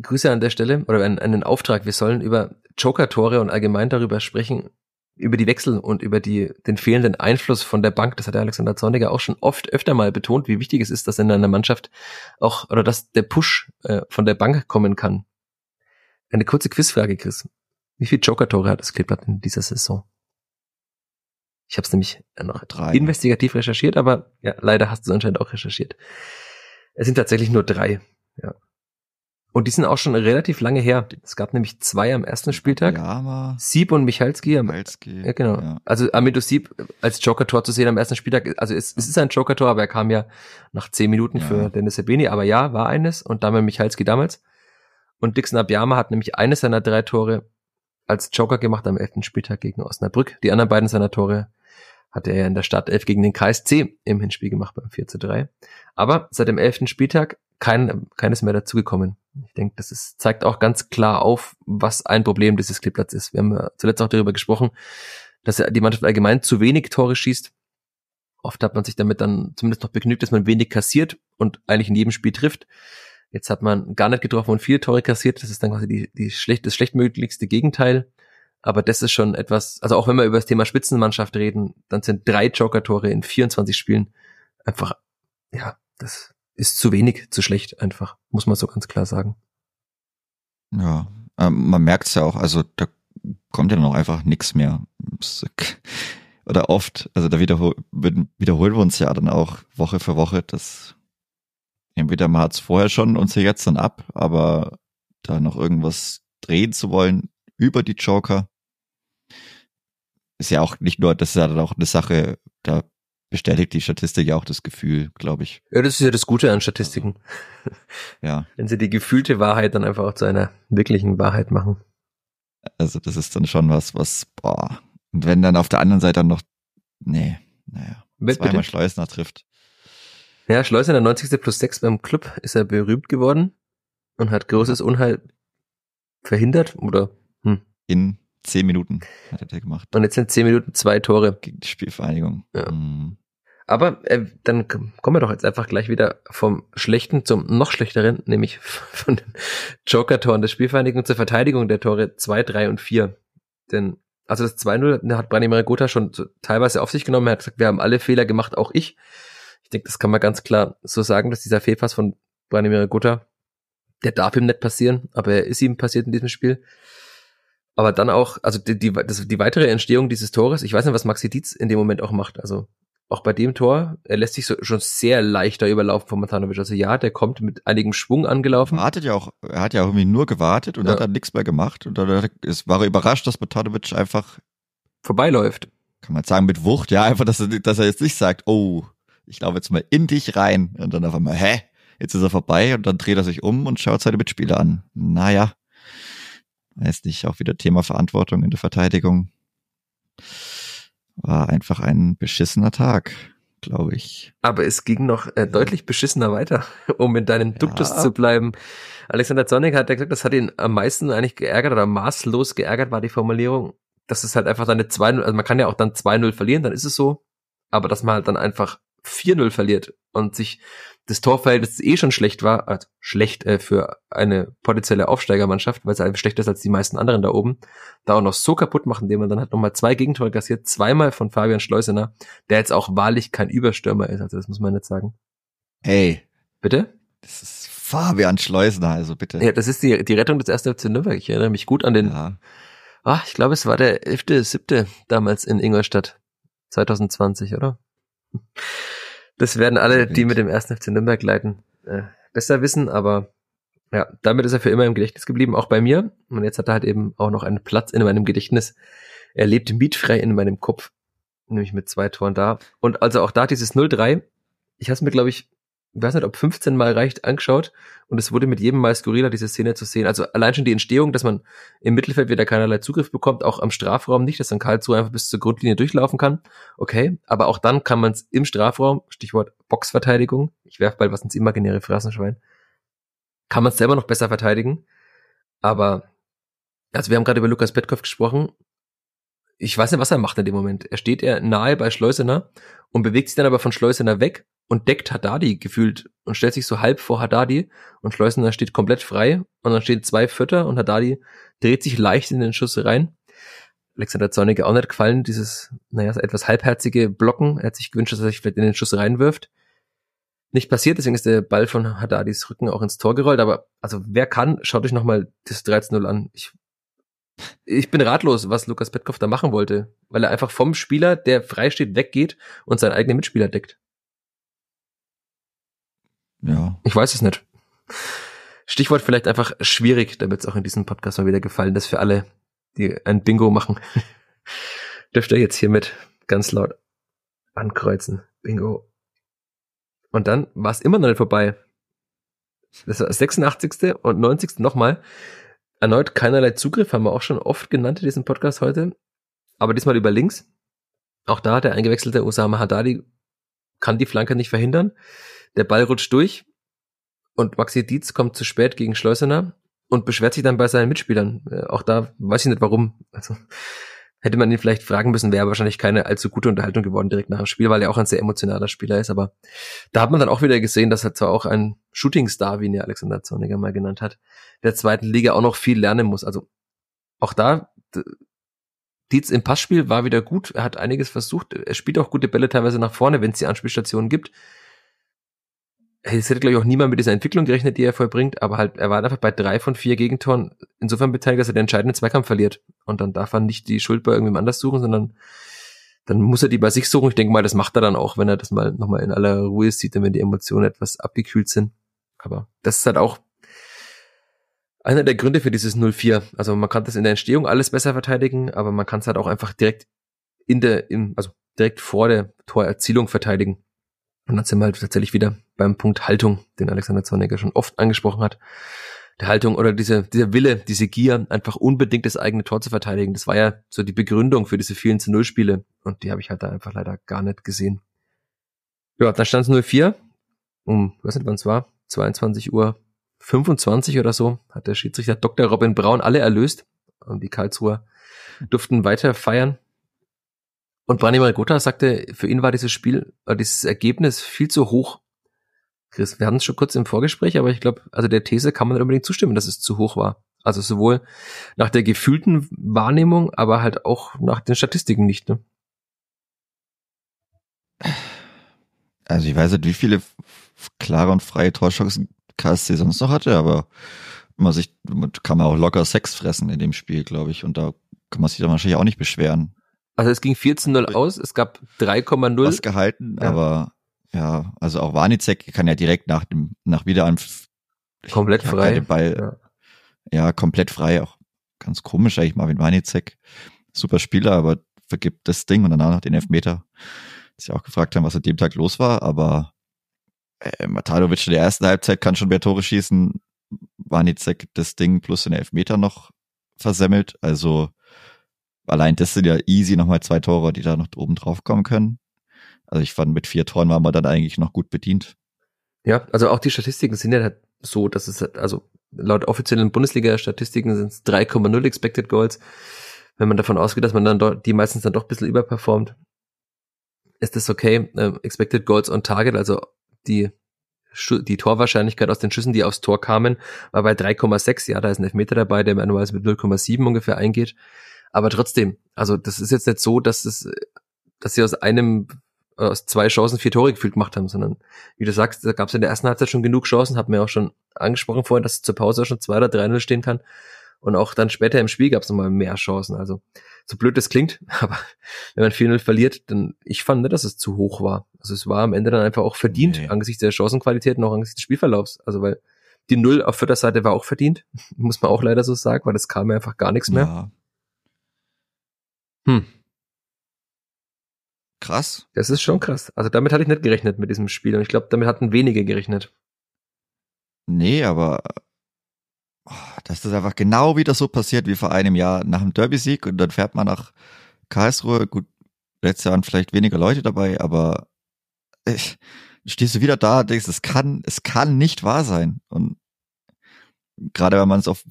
Grüße an der Stelle oder einen, einen Auftrag. Wir sollen über Joker-Tore und allgemein darüber sprechen, über die Wechsel und über die, den fehlenden Einfluss von der Bank. Das hat der Alexander Zorniger auch schon oft öfter mal betont, wie wichtig es ist, dass in einer Mannschaft auch oder dass der Push äh, von der Bank kommen kann. Eine kurze Quizfrage, Chris. Wie viele Joker-Tore hat das Kleeblatt in dieser Saison? Ich habe es nämlich noch Drei. investigativ recherchiert, aber ja, leider hast du es anscheinend auch recherchiert. Es sind tatsächlich nur drei. Ja. Und die sind auch schon relativ lange her. Es gab nämlich zwei am ersten Spieltag. Jama, Sieb und Michalski am Malski. ja, genau. Ja. Also Amido Sieb als Joker-Tor zu sehen am ersten Spieltag. Also es, es ist ein Joker-Tor, aber er kam ja nach zehn Minuten Ja. für Dennis Sebeni. Aber ja, war eines. Und Damian Michalski damals. Und Dixon Abiyama hat nämlich eines seiner drei Tore als Joker gemacht am elften Spieltag gegen Osnabrück. Die anderen beiden seiner Tore hatte er in der Startelf gegen den KSC im Hinspiel gemacht beim 4 zu 3. Aber seit dem elften Spieltag kein, keines mehr dazugekommen. Ich denke, das ist, zeigt auch ganz klar auf, was ein Problem dieses Kleeblatts ist. Wir haben ja zuletzt auch darüber gesprochen, dass die Mannschaft allgemein zu wenig Tore schießt. Oft hat man sich damit dann zumindest noch begnügt, dass man wenig kassiert und eigentlich in jedem Spiel trifft. Jetzt hat man gar nicht getroffen und viele Tore kassiert. Das ist dann quasi die, die schlecht, das schlechtmöglichste Gegenteil. Aber das ist schon etwas, also auch wenn wir über das Thema Spitzenmannschaft reden, dann sind drei Joker-Tore in 24 Spielen einfach, ja, das ist zu wenig, zu schlecht einfach, muss man so ganz klar sagen. Ja, ähm, man merkt's ja auch, also da kommt ja noch einfach nichts mehr. Oder oft, also da wiederhol, wiederholen wir uns ja dann auch Woche für Woche, dass entweder man hat's vorher schon und sie jetzt dann ab, aber da noch irgendwas drehen zu wollen über die Joker, ist ja auch nicht nur, das ist ja dann auch eine Sache, da bestätigt die Statistik ja auch das Gefühl, glaube ich. Ja, das ist ja das Gute an Statistiken, Ja, wenn sie die gefühlte Wahrheit dann einfach auch zu einer wirklichen Wahrheit machen. Also das ist dann schon was, was, boah. Und wenn dann auf der anderen Seite dann noch, nee, naja, Wer zweimal bitte? Schleusner trifft. Ja, der 90. plus 6 beim Club ist er berühmt geworden und hat großes Unheil verhindert oder hm. In zehn Minuten hat er gemacht. und jetzt sind 10 Minuten zwei Tore. Gegen die Spielvereinigung. Ja. Mhm. Aber äh, dann kommen wir doch jetzt einfach gleich wieder vom Schlechten zum noch Schlechteren, nämlich von den Joker-Toren der Spielvereinigung zur Verteidigung der Tore 2, 3 und 4. Denn, also das 2-0 hat Brani Maragota schon so teilweise auf sich genommen. Er hat gesagt, wir haben alle Fehler gemacht, auch ich. Ich denke, das kann man ganz klar so sagen, dass dieser Fehlpass von Brani Maragota, der darf ihm nicht passieren, aber er ist ihm passiert in diesem Spiel. Aber dann auch, also die, die, das, die weitere Entstehung dieses Tores, ich weiß nicht, was Maxi Dietz in dem Moment auch macht. Also auch bei dem Tor, er lässt sich so schon sehr leichter überlaufen von Matanovic. Also ja, der kommt mit einigem Schwung angelaufen. Wartet ja auch, er hat ja irgendwie nur gewartet und ja. hat dann nichts mehr gemacht. Und dann ist, war er überrascht, dass Matanovic einfach vorbeiläuft. Kann man sagen, mit Wucht, ja, einfach, dass er, dass er jetzt nicht sagt, oh, ich laufe jetzt mal in dich rein. Und dann auf einmal, hä? Jetzt ist er vorbei und dann dreht er sich um und schaut seine Mitspieler an. Naja, weiß nicht, auch wieder Thema Verantwortung in der Verteidigung war einfach ein beschissener Tag, glaube ich. Aber es ging noch äh, deutlich beschissener weiter, um in deinem ja. Duktus zu bleiben. Alexander Zornig hat ja gesagt, das hat ihn am meisten eigentlich geärgert oder maßlos geärgert war die Formulierung, dass es halt einfach dann eine 2-0, also man kann ja auch dann 2-0 verlieren, dann ist es so, aber dass man halt dann einfach 4-0 verliert und sich das Torverhältnis eh schon schlecht war, also schlecht äh, für eine potenzielle Aufsteigermannschaft, weil es einfach schlechter ist als die meisten anderen da oben, da auch noch so kaputt machen, indem man dann halt nochmal zwei Gegentore kassiert, zweimal von Fabian Schleusener, der jetzt auch wahrlich kein Überstürmer ist, also das muss man nicht sagen. Hey. Bitte? Das ist Fabian Schleusener, also bitte. Ja, das ist die, die Rettung des ersten FC Nürnberg. Ich erinnere mich gut an den, ja. ach, ich glaube, es war der elfte, siebte damals in Ingolstadt, 2020, oder? Das werden alle, die mit dem ersten FC Nürnberg leiten, äh, besser wissen, aber ja, damit ist er für immer im Gedächtnis geblieben, auch bei mir. Und jetzt hat er halt eben auch noch einen Platz in meinem Gedächtnis. Er lebt mietfrei in meinem Kopf, nämlich mit zwei Toren da. Und also auch da dieses 0-3, ich habe es mir, glaube ich, ich weiß nicht, ob 15 Mal reicht, angeschaut und es wurde mit jedem Mal skurriler, diese Szene zu sehen. Also allein schon die Entstehung, dass man im Mittelfeld wieder keinerlei Zugriff bekommt, auch am Strafraum nicht, dass dann Karlsruhe einfach bis zur Grundlinie durchlaufen kann. Okay, aber auch dann kann man es im Strafraum, Stichwort Boxverteidigung, ich werf bald was ins imaginäre Phrasenschwein, kann man es selber noch besser verteidigen. Aber, also wir haben gerade über Lukas Petkov gesprochen ich weiß nicht, was er macht in dem Moment. Er steht er nahe bei Schleusener und bewegt sich dann aber von Schleusener weg und deckt Haddadi gefühlt und stellt sich so halb vor Haddadi und Schleusener steht komplett frei und dann stehen zwei Vierter und Haddadi dreht sich leicht in den Schuss rein. Alexander Zorniger auch nicht gefallen, dieses, naja, etwas halbherzige Blocken. Er hat sich gewünscht, dass er sich vielleicht in den Schuss reinwirft. Nicht passiert, deswegen ist der Ball von Haddadis Rücken auch ins Tor gerollt, aber also wer kann, schaut euch nochmal das 13-0 an. Ich ich bin ratlos, was Lukas Petkov da machen wollte, weil er einfach vom Spieler, der frei steht, weggeht und seinen eigenen Mitspieler deckt. Ja. Ich weiß es nicht. Stichwort vielleicht einfach schwierig, damit es auch in diesem Podcast mal wieder gefallen ist für alle, die ein Bingo machen. Dürft ihr jetzt hiermit ganz laut ankreuzen. Bingo. Und dann war es immer noch nicht vorbei. Das war das 86. und 90. nochmal. Erneut keinerlei Zugriff, haben wir auch schon oft genannt in diesem Podcast heute. Aber diesmal über links. Auch da der eingewechselte Osama Haddadi kann die Flanke nicht verhindern. Der Ball rutscht durch und Maxi Dietz kommt zu spät gegen Schleusener und beschwert sich dann bei seinen Mitspielern. Äh, auch da weiß ich nicht warum. Also hätte man ihn vielleicht fragen müssen, wäre wahrscheinlich keine allzu gute Unterhaltung geworden direkt nach dem Spiel, weil er auch ein sehr emotionaler Spieler ist. Aber da hat man dann auch wieder gesehen, dass er zwar auch ein Shootingstar, wie ihn ja Alexander Zorniger mal genannt hat, der zweiten Liga auch noch viel lernen muss. Also auch da, Dietz im Passspiel war wieder gut. Er hat einiges versucht. Er spielt auch gute Bälle teilweise nach vorne, wenn es die Anspielstationen gibt es hätte, glaube ich, auch niemand mit dieser Entwicklung gerechnet, die er vollbringt, aber halt, er war einfach bei drei von vier Gegentoren insofern beteiligt, dass er den entscheidenden Zweikampf verliert. Und dann darf er nicht die Schuld bei irgendwem anders suchen, sondern dann muss er die bei sich suchen. Ich denke mal, das macht er dann auch, wenn er das mal nochmal in aller Ruhe sieht, wenn die Emotionen etwas abgekühlt sind. Aber das ist halt auch einer der Gründe für dieses 0-4. Also man kann das in der Entstehung alles besser verteidigen, aber man kann es halt auch einfach direkt in der, im, also direkt vor der Torerzielung verteidigen. Und dann sind wir halt tatsächlich wieder beim Punkt Haltung, den Alexander Zorniger schon oft angesprochen hat. Der Haltung oder diese, dieser Wille, diese Gier, einfach unbedingt das eigene Tor zu verteidigen. Das war ja so die Begründung für diese vielen zu Null Spiele. Und die habe ich halt da einfach leider gar nicht gesehen. Ja, dann stand es 0-4. Um, was nicht wann es war, 22 Uhr 25 oder so, hat der Schiedsrichter Dr. Robin Braun alle erlöst. Und die Karlsruher durften weiter feiern. Und Branimir Gotha sagte, für ihn war dieses Spiel, äh, dieses Ergebnis viel zu hoch. Chris, wir hatten es schon kurz im Vorgespräch, aber ich glaube, also der These kann man nicht unbedingt zustimmen, dass es zu hoch war. Also sowohl nach der gefühlten Wahrnehmung, aber halt auch nach den Statistiken nicht. Ne? Also ich weiß nicht, wie viele klare und freie Torchancen KSC sonst noch hatte, aber man sich, kann man auch locker Sex fressen in dem Spiel, glaube ich. Und da kann man sich dann wahrscheinlich auch nicht beschweren. Also es ging 14-0 aus, es gab 3,0. Was gehalten, ja. aber ja, also auch Warnizek kann ja direkt nach dem, nach Wiederanpfiff komplett frei. Den Ball, ja. ja. komplett frei, auch ganz komisch eigentlich, Marvin Warnizek. Super Spieler, aber vergibt das Ding und danach noch den Elfmeter. Dass sie auch gefragt haben, was an dem Tag los war, aber äh, Matalovic in der ersten Halbzeit kann schon mehr Tore schießen. Warnizek das Ding plus den Elfmeter noch versemmelt. Also allein das sind ja easy nochmal zwei Tore, die da noch oben drauf kommen können. Also ich fand, mit vier Toren waren wir dann eigentlich noch gut bedient. Ja, also auch die Statistiken sind ja so, dass es, also laut offiziellen Bundesliga-Statistiken sind es 3,0 Expected Goals. Wenn man davon ausgeht, dass man dann dort, die meistens dann doch ein bisschen überperformt, ist das okay. Ähm, expected Goals on Target, also die die Torwahrscheinlichkeit aus den Schüssen, die aufs Tor kamen, war bei 3,6. Ja, da ist ein Elfmeter dabei, der manuell mit 0,7 ungefähr eingeht. Aber trotzdem, also das ist jetzt nicht so, dass es, dass sie aus einem, aus zwei Chancen vier Tore gefühlt gemacht haben, sondern wie du sagst, da gab es in der ersten Halbzeit schon genug Chancen, hat mir auch schon angesprochen vorhin, dass es zur Pause schon zwei oder drei 0 stehen kann. Und auch dann später im Spiel gab es nochmal mehr Chancen. Also so blöd das klingt, aber wenn man 4-0 verliert, dann ich fand nicht, dass es zu hoch war. Also es war am Ende dann einfach auch verdient, nee. angesichts der Chancenqualität und auch angesichts des Spielverlaufs. Also weil die Null auf vierter Seite war auch verdient, muss man auch leider so sagen, weil es kam ja einfach gar nichts mehr. Ja. Hm. Krass. Das ist schon krass. Also damit hatte ich nicht gerechnet mit diesem Spiel und ich glaube, damit hatten wenige gerechnet. Nee, aber oh, dass das einfach genau wieder so passiert wie vor einem Jahr nach dem Derby-Sieg und dann fährt man nach Karlsruhe. Gut, letztes Jahr waren vielleicht weniger Leute dabei, aber ich, stehst du wieder da und denkst, es kann, es kann nicht wahr sein. Und gerade wenn man es auf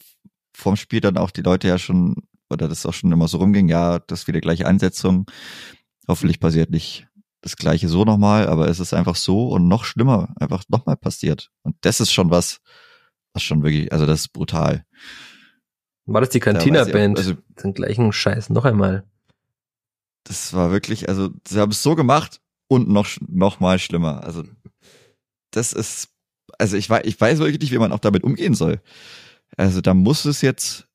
vorm Spiel dann auch die Leute ja schon, oder das auch schon immer so rumging, ja, das ist wieder gleiche Ansetzung. Hoffentlich passiert nicht das gleiche so nochmal, aber es ist einfach so und noch schlimmer, einfach nochmal passiert. Und das ist schon was, was schon wirklich, also das ist brutal. War das die Cantina-Band? Also, den gleichen Scheiß noch einmal. Das war wirklich, also sie haben es so gemacht und noch, noch mal schlimmer. Also das ist, also ich weiß, ich weiß wirklich nicht, wie man auch damit umgehen soll. Also da muss es jetzt,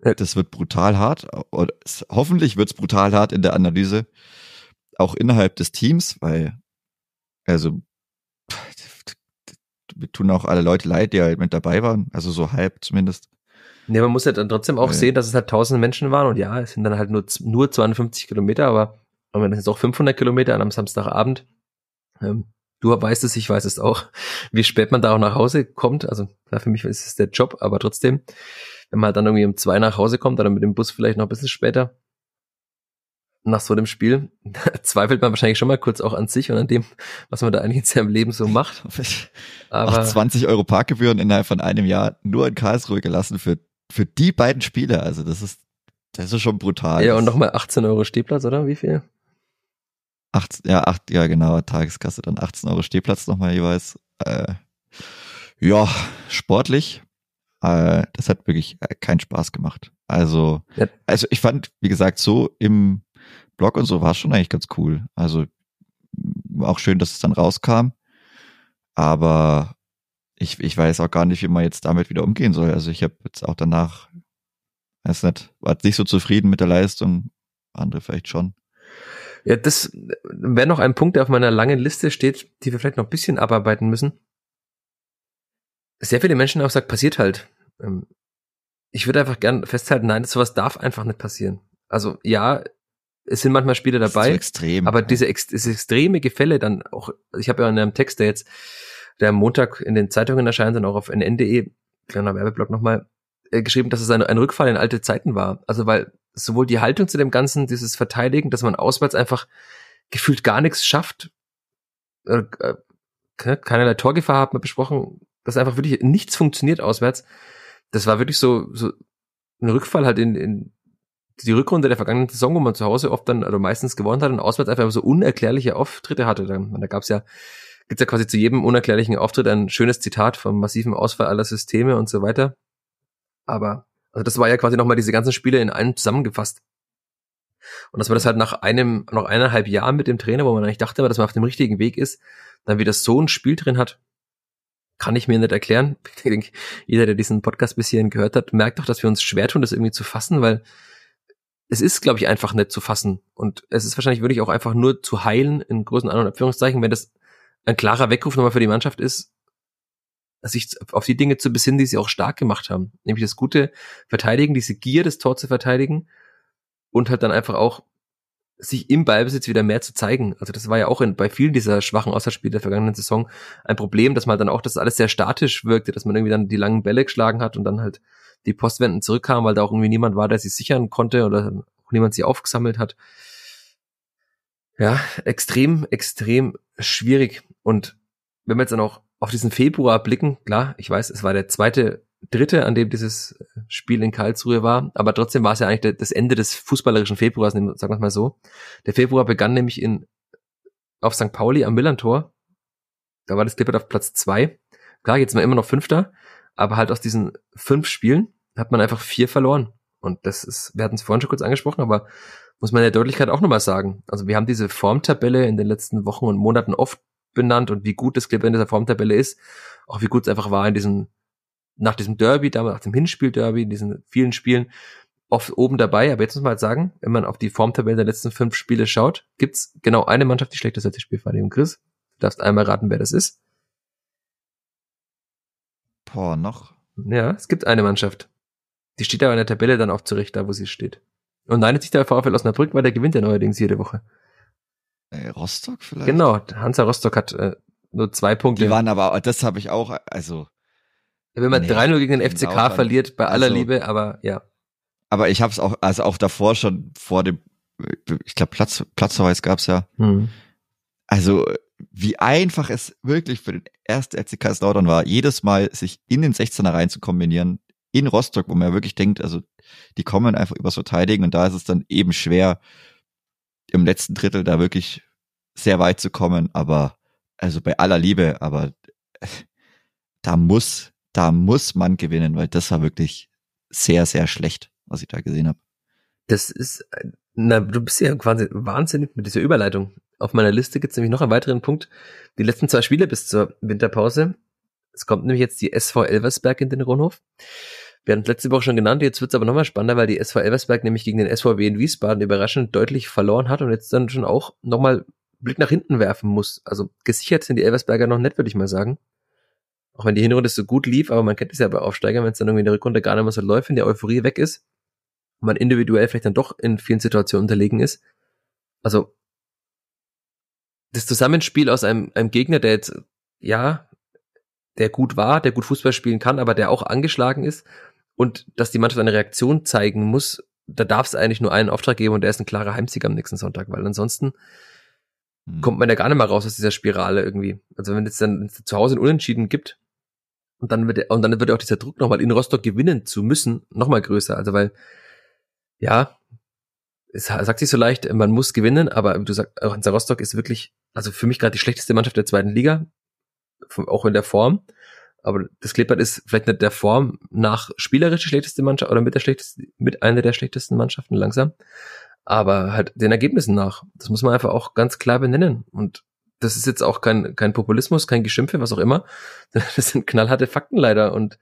das wird brutal hart. Oder hoffentlich wird es brutal hart in der Analyse, auch innerhalb des Teams, weil, also wir tun auch alle Leute leid, die halt mit dabei waren, also so halb zumindest. Nee, man muss ja dann trotzdem auch ja. sehen, dass es halt tausende Menschen waren und ja, es sind dann halt nur, nur 250 Kilometer, aber wenn das jetzt auch 500 Kilometer an einem Samstagabend. Ähm, du weißt es, ich weiß es auch, wie spät man da auch nach Hause kommt. Also klar, für mich ist es der Job, aber trotzdem, wenn man halt dann irgendwie um zwei nach Hause kommt oder mit dem Bus vielleicht noch ein bisschen später, nach so dem Spiel zweifelt man wahrscheinlich schon mal kurz auch an sich und an dem, was man da eigentlich in seinem Leben so macht. Aber 20 Euro Parkgebühren innerhalb von einem Jahr nur in Karlsruhe gelassen für, für die beiden Spiele. Also das ist, das ist schon brutal. Ja, und nochmal 18 Euro Stehplatz, oder? Wie viel? 18, ja, acht, ja, genau, Tageskasse dann 18 Euro Stehplatz nochmal jeweils. Äh, ja, sportlich. Äh, das hat wirklich äh, keinen Spaß gemacht. Also, ja. also ich fand, wie gesagt, so im Blog und so war es schon eigentlich ganz cool. Also auch schön, dass es dann rauskam. Aber ich, ich weiß auch gar nicht, wie man jetzt damit wieder umgehen soll. Also ich habe jetzt auch danach, weiß nicht, war nicht so zufrieden mit der Leistung. Andere vielleicht schon. Ja, das wäre noch ein Punkt, der auf meiner langen Liste steht, die wir vielleicht noch ein bisschen abarbeiten müssen. Sehr viele Menschen auch sagen, passiert halt. Ähm, ich würde einfach gern festhalten, nein, sowas darf einfach nicht passieren. Also ja, es sind manchmal Spiele dabei, extrem, aber ja. diese, diese extreme Gefälle dann auch, ich habe ja in einem Text, der jetzt, der am Montag in den Zeitungen erscheint und auch auf nn.de, kleiner Werbeblock nochmal, äh, geschrieben, dass es ein, ein Rückfall in alte Zeiten war. Also weil sowohl die Haltung zu dem Ganzen, dieses Verteidigen, dass man auswärts einfach gefühlt gar nichts schafft, äh, äh keinerlei Torgefahr hat man besprochen, dass einfach wirklich nichts funktioniert auswärts. Das war wirklich so, so ein Rückfall halt in, in die Rückrunde der vergangenen Saison, wo man zu Hause oft dann, also meistens gewonnen hat und auswärts einfach so unerklärliche Auftritte hatte. Da, da gab es ja, gibt's ja quasi zu jedem unerklärlichen Auftritt ein schönes Zitat vom massiven Ausfall aller Systeme und so weiter. Aber, also das war ja quasi nochmal diese ganzen Spiele in einem zusammengefasst. Und dass man das halt nach einem, noch eineinhalb Jahren mit dem Trainer, wo man eigentlich dachte, dass man auf dem richtigen Weg ist, dann wieder so ein Spiel drin hat, kann ich mir nicht erklären. Ich denke, jeder, der diesen Podcast bis hierhin gehört hat, merkt doch, dass wir uns schwer tun, das irgendwie zu fassen, weil es ist, glaube ich, einfach nicht zu fassen. Und es ist wahrscheinlich wirklich auch einfach nur zu heilen, in großen An- und Abführungszeichen, wenn das ein klarer Weckruf nochmal für die Mannschaft ist, sich auf die Dinge zu besinnen, die sie auch stark gemacht haben. Nämlich das gute Verteidigen, diese Gier, das Tor zu verteidigen und halt dann einfach auch sich im Ballbesitz wieder mehr zu zeigen. Also das war ja auch in, bei vielen dieser schwachen Auswärtsspiele der vergangenen Saison ein Problem, dass man dann auch, dass alles sehr statisch wirkte, dass man irgendwie dann die langen Bälle geschlagen hat und dann halt die Postwenden zurückkam, weil da auch irgendwie niemand war, der sie sichern konnte oder niemand sie aufgesammelt hat. Ja, extrem, extrem schwierig. Und wenn wir jetzt dann auch auf diesen Februar blicken, klar, ich weiß, es war der zweite, dritte, an dem dieses Spiel in Karlsruhe war, aber trotzdem war es ja eigentlich das Ende des fußballerischen Februars, sagen wir es mal so. Der Februar begann nämlich in, auf St. Pauli am Millantor. Da war das Clippert auf Platz zwei. Klar, jetzt wir immer noch Fünfter, aber halt aus diesen fünf Spielen hat man einfach vier verloren. Und das ist, wir hatten es vorhin schon kurz angesprochen, aber muss man in der Deutlichkeit auch nochmal sagen. Also wir haben diese Formtabelle in den letzten Wochen und Monaten oft benannt und wie gut das Clip in dieser Formtabelle ist, auch wie gut es einfach war in diesem, nach diesem Derby, damals nach dem Hinspiel-Derby, in diesen vielen Spielen, oft oben dabei. Aber jetzt muss man halt sagen, wenn man auf die Formtabelle der letzten fünf Spiele schaut, gibt's genau eine Mannschaft, die schlechter ist als die Spielvereinigung. Chris, du darfst einmal raten, wer das ist. Boah, noch? Ja, es gibt eine Mannschaft. Die steht aber in der Tabelle dann auch zurecht, da wo sie steht. Und nein, jetzt nicht der VfL Osnabrück, weil der gewinnt ja neuerdings jede Woche. Äh, Rostock vielleicht? Genau, Hansa Rostock hat äh, nur zwei Punkte. Die waren aber, das habe ich auch, also. Wenn man Nee, 3-0 gegen den FCK Lautern. verliert, bei aller Also- Liebe, aber ja. Aber ich habe es auch, also auch davor schon vor dem, ich glaube Platz, Platzverweis gab's ja. Hm. Also wie einfach es wirklich für den ersten FC Kaiserslautern war, jedes Mal sich in den 16er rein zu kombinieren, in Rostock, wo man ja wirklich denkt, also die kommen einfach übers Verteidigen und da ist es dann eben schwer, im letzten Drittel da wirklich sehr weit zu kommen, aber also bei aller Liebe, aber da muss, da muss man gewinnen, weil das war wirklich sehr, sehr schlecht, was ich da gesehen habe. Das ist, na, du bist ja quasi wahnsinnig mit dieser Überleitung. Auf meiner Liste gibt es nämlich noch einen weiteren Punkt. Die letzten zwei Spiele bis zur Winterpause. Es kommt nämlich jetzt die SV Elversberg in den Ronhof. Wir hatten letzte Woche schon genannt, jetzt wird es aber nochmal spannender, weil die SV Elversberg nämlich gegen den SVW in Wiesbaden überraschend deutlich verloren hat und jetzt dann schon auch nochmal Blick nach hinten werfen muss. Also gesichert sind die Elversberger noch nicht, würde ich mal sagen. Auch wenn die Hinrunde so gut lief, aber man kennt es ja bei Aufsteigern, wenn es dann irgendwie in der Rückrunde gar nicht mehr so läuft, wenn die Euphorie weg ist, und man individuell vielleicht dann doch in vielen Situationen unterlegen ist. Also das Zusammenspiel aus einem, einem Gegner, der jetzt, ja, der gut war, der gut Fußball spielen kann, aber der auch angeschlagen ist und dass die Mannschaft eine Reaktion zeigen muss, da darf es eigentlich nur einen Auftrag geben und der ist ein klarer Heimsieg am nächsten Sonntag, weil ansonsten Hm. kommt man ja gar nicht mehr raus aus dieser Spirale irgendwie. Also wenn es dann zu Hause ein Unentschieden gibt und dann wird und dann wird auch dieser Druck nochmal in Rostock gewinnen zu müssen nochmal größer. Also weil ja, es sagt sich so leicht, man muss gewinnen, aber du sagst, auch Hansa Rostock ist wirklich, also für mich gerade die schlechteste Mannschaft der zweiten Liga, auch in der Form. Aber das Klippert ist vielleicht nicht der Form nach spielerisch die schlechteste Mannschaft oder mit der schlechtesten, mit einer der schlechtesten Mannschaften langsam. Aber halt den Ergebnissen nach. Das muss man einfach auch ganz klar benennen. Und das ist jetzt auch kein, kein Populismus, kein Geschimpfe, was auch immer. Das sind knallharte Fakten leider. Und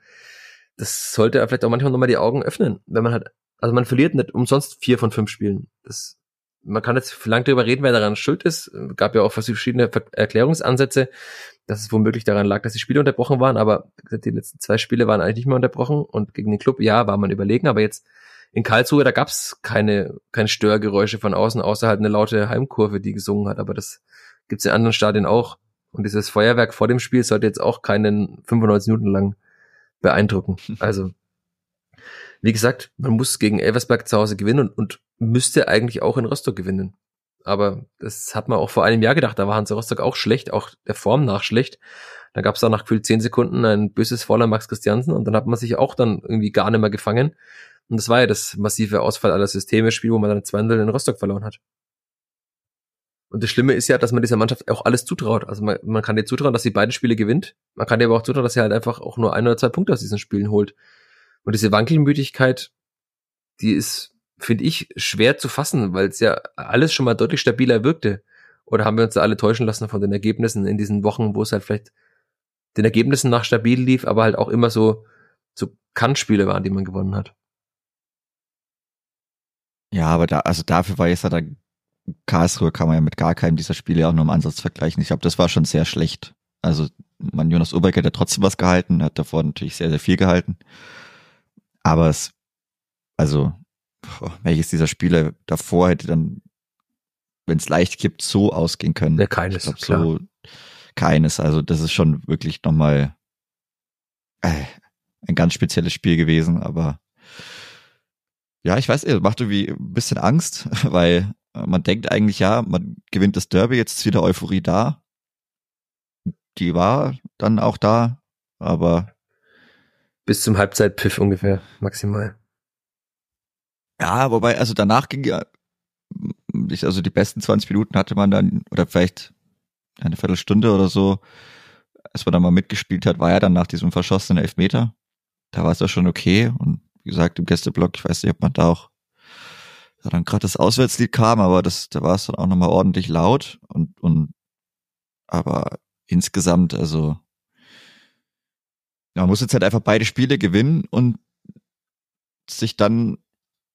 das sollte vielleicht auch manchmal nochmal die Augen öffnen, wenn man halt, also man verliert nicht umsonst vier von fünf Spielen. Das, man kann jetzt lang darüber reden, wer daran schuld ist. Gab ja auch verschiedene Ver- Erklärungsansätze, dass es womöglich daran lag, dass die Spiele unterbrochen waren, aber die letzten zwei Spiele waren eigentlich nicht mehr unterbrochen und gegen den Club, ja, war man überlegen, aber jetzt in Karlsruhe, da gab's keine, keine Störgeräusche von außen, außer halt eine laute Heimkurve, die gesungen hat, aber das gibt's in anderen Stadien auch. Und dieses Feuerwerk vor dem Spiel sollte jetzt auch keinen 95 Minuten lang beeindrucken. Also, wie gesagt, man muss gegen Elversberg zu Hause gewinnen und, und müsste eigentlich auch in Rostock gewinnen. Aber das hat man auch vor einem Jahr gedacht, da war Hansa Rostock auch schlecht, auch der Form nach schlecht. Da gab es da nach gefühlt zehn Sekunden ein böses Voller Max Christiansen und dann hat man sich auch dann irgendwie gar nicht mehr gefangen. Und das war ja das massive Ausfall aller Systeme Spiel, wo man dann 2 in Rostock verloren hat. Und das Schlimme ist ja, dass man dieser Mannschaft auch alles zutraut. Also man, man kann dir zutrauen, dass sie beide Spiele gewinnt. Man kann dir aber auch zutrauen, dass sie halt einfach auch nur ein oder zwei Punkte aus diesen Spielen holt. Und diese Wankelmütigkeit, die ist, finde ich, schwer zu fassen, weil es ja alles schon mal deutlich stabiler wirkte. Oder haben wir uns da alle täuschen lassen von den Ergebnissen in diesen Wochen, wo es halt vielleicht den Ergebnissen nach stabil lief, aber halt auch immer so, so Kannspiele waren, die man gewonnen hat. Ja, aber da, also dafür war jetzt ja dann Karlsruhe kann man ja mit gar keinem dieser Spiele auch nur im Ansatz vergleichen. Ich glaube, das war schon sehr schlecht. Also, man Jonas Oberg hat ja trotzdem was gehalten, hat davor natürlich sehr, sehr viel gehalten. Aber es, also, welches dieser Spiele davor hätte dann, wenn es leicht gibt, so ausgehen können? Ja, keines, ich glaub, so keines. Also, das ist schon wirklich nochmal äh, ein ganz spezielles Spiel gewesen, aber ja, ich weiß, macht irgendwie ein bisschen Angst, weil man denkt eigentlich, ja, man gewinnt das Derby, jetzt ist wieder Euphorie da. Die war dann auch da, aber. Bis zum Halbzeitpiff ungefähr, maximal. Ja, wobei, also danach ging ja, also die besten 20 Minuten hatte man dann, oder vielleicht eine Viertelstunde oder so, als man dann mal mitgespielt hat, war ja dann nach diesem verschossenen Elfmeter. Da war es ja schon okay. Und wie gesagt, im Gästeblock, ich weiß nicht, ob man da auch da dann gerade das Auswärtslied kam, aber das, da war es dann auch nochmal ordentlich laut und, und aber insgesamt, also man muss jetzt halt einfach beide Spiele gewinnen und sich dann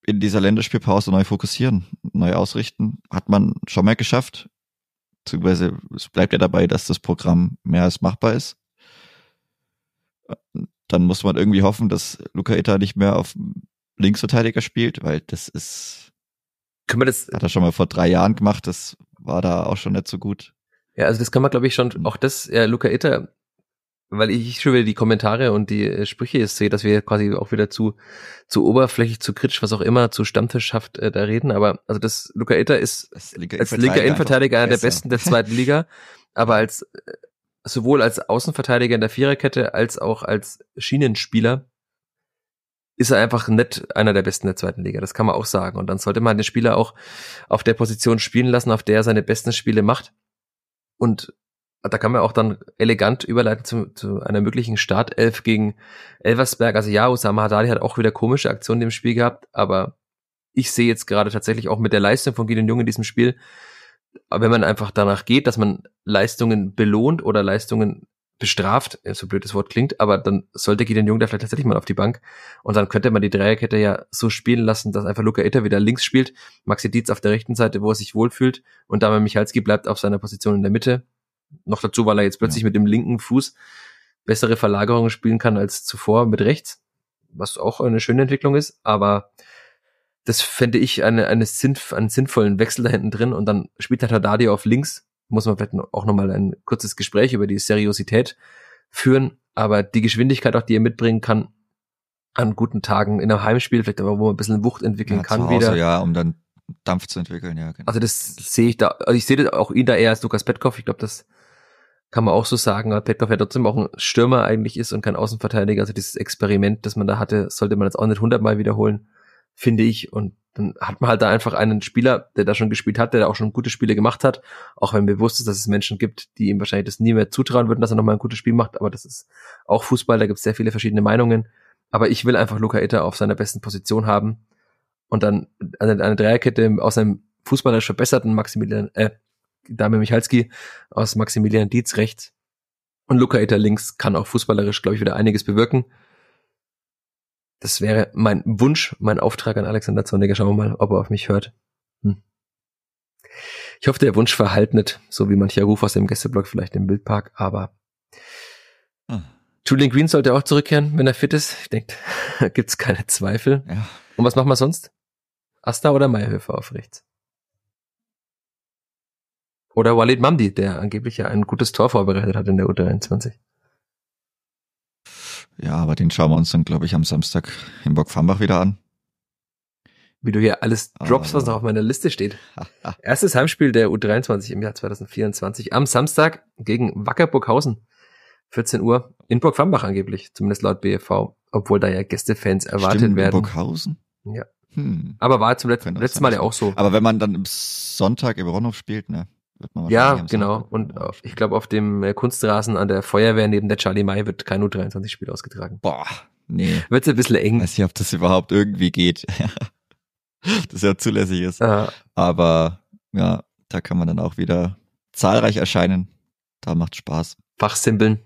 in dieser Länderspielpause neu fokussieren, neu ausrichten. Hat man schon mal geschafft. Beziehungsweise es bleibt ja dabei, dass das Programm mehr als machbar ist. Dann muss man irgendwie hoffen, dass Luca Ita nicht mehr auf Linksverteidiger spielt, weil das ist. Können wir das? Hat er schon mal vor drei Jahren gemacht, das war da auch schon nicht so gut. Ja, also das kann man, glaube ich, schon, auch das, ja, Luca Itter weil ich schon wieder die Kommentare und die äh, Sprüche jetzt sehe, dass wir quasi auch wieder zu, zu oberflächlich, zu kritisch, was auch immer, zu Stammtischhaft äh, da reden. Aber also das Luca Itter ist als linker Innenverteidiger einer der besten der zweiten Liga, aber als äh, sowohl als Außenverteidiger in der Viererkette als auch als Schienenspieler ist er einfach nett einer der besten der zweiten Liga. Das kann man auch sagen. Und dann sollte man den Spieler auch auf der Position spielen lassen, auf der er seine besten Spiele macht. Und da kann man auch dann elegant überleiten zu, zu einer möglichen Startelf gegen Elversberg. Also ja, Osama Haddadi hat auch wieder komische Aktionen im Spiel gehabt, aber ich sehe jetzt gerade tatsächlich auch mit der Leistung von Gideon Jung in diesem Spiel, wenn man einfach danach geht, dass man Leistungen belohnt oder Leistungen bestraft, so blöd das Wort klingt, aber dann sollte Gideon Jung da vielleicht tatsächlich mal auf die Bank und dann könnte man die Dreierkette ja so spielen lassen, dass einfach Luca Itter wieder links spielt, Maxi Dietz auf der rechten Seite, wo er sich wohlfühlt und Damian Michalski bleibt auf seiner Position in der Mitte noch dazu, weil er jetzt plötzlich ja. mit dem linken Fuß bessere Verlagerungen spielen kann als zuvor mit rechts, was auch eine schöne Entwicklung ist, aber das fände ich eine, eine sinnf einen sinnvollen Wechsel da hinten drin und dann spielt halt Haddadi auf links, muss man vielleicht auch nochmal ein kurzes Gespräch über die Seriosität führen, aber die Geschwindigkeit auch, die er mitbringen kann, an guten Tagen in einem Heimspiel, vielleicht aber, wo man ein bisschen Wucht entwickeln ja, kann Hause, wieder. Ja, um dann Dampf zu entwickeln, ja. Genau. Also das sehe ich da, also ich sehe das auch ihn da eher als Lukas Petkov. Ich glaube, das kann man auch so sagen, weil Petkov ja trotzdem auch ein Stürmer eigentlich ist und kein Außenverteidiger. Also dieses Experiment, das man da hatte, sollte man jetzt auch nicht hundertmal wiederholen, finde ich. Und dann hat man halt da einfach einen Spieler, der da schon gespielt hat, der da auch schon gute Spiele gemacht hat, auch wenn bewusst ist, dass es Menschen gibt, die ihm wahrscheinlich das nie mehr zutrauen würden, dass er nochmal ein gutes Spiel macht. Aber das ist auch Fußball, da gibt es sehr viele verschiedene Meinungen. Aber ich will einfach Luca Itter auf seiner besten Position haben und dann eine, eine Dreierkette aus einem fußballerisch verbesserten Maximilian, äh, Dame Michalski aus Maximilian Dietz rechts und Luca Eter links kann auch fußballerisch, glaube ich, wieder einiges bewirken. Das wäre mein Wunsch, mein Auftrag an Alexander Zorniger. Schauen wir mal, ob er auf mich hört. Hm. Ich hoffe, der Wunsch verhallt nicht, so wie mancher Ruf aus dem Gästeblock vielleicht im Bildpark, aber hm. Julian Green sollte auch zurückkehren, wenn er fit ist. Ich denke, da gibt's keine Zweifel. Ja. Und was machen wir sonst? Asta oder Meyerhöfer auf rechts? Oder Walid Mamdi, der angeblich ja ein gutes Tor vorbereitet hat in der U23. Ja, aber den schauen wir uns dann, glaube ich, am Samstag in Burg-Fambach wieder an. Wie du hier alles drops, was noch auf meiner Liste steht. Erstes Heimspiel der U23 im Jahr 2024 am Samstag gegen Wacker Burghausen. 14 Uhr in Burg-Fambach angeblich, zumindest laut BFV, obwohl da ja Gästefans erwartet Stimmt, werden. Burghausen? Ja. Hm. Aber war zum letzten, letzten Mal ja auch so. Aber wenn man dann am Sonntag im Ronhof spielt, ne? Ja, genau. Und auf, ich glaube, auf dem äh, Kunstrasen an der Feuerwehr neben der Charlie May wird kein U23-Spiel ausgetragen. Boah, nee. Wird's ein bisschen eng. Weiß nicht, ob das überhaupt irgendwie geht. das ja zulässig ist. Aha. Aber ja, da kann man dann auch wieder zahlreich erscheinen. Da macht Spaß. Fachsimpeln.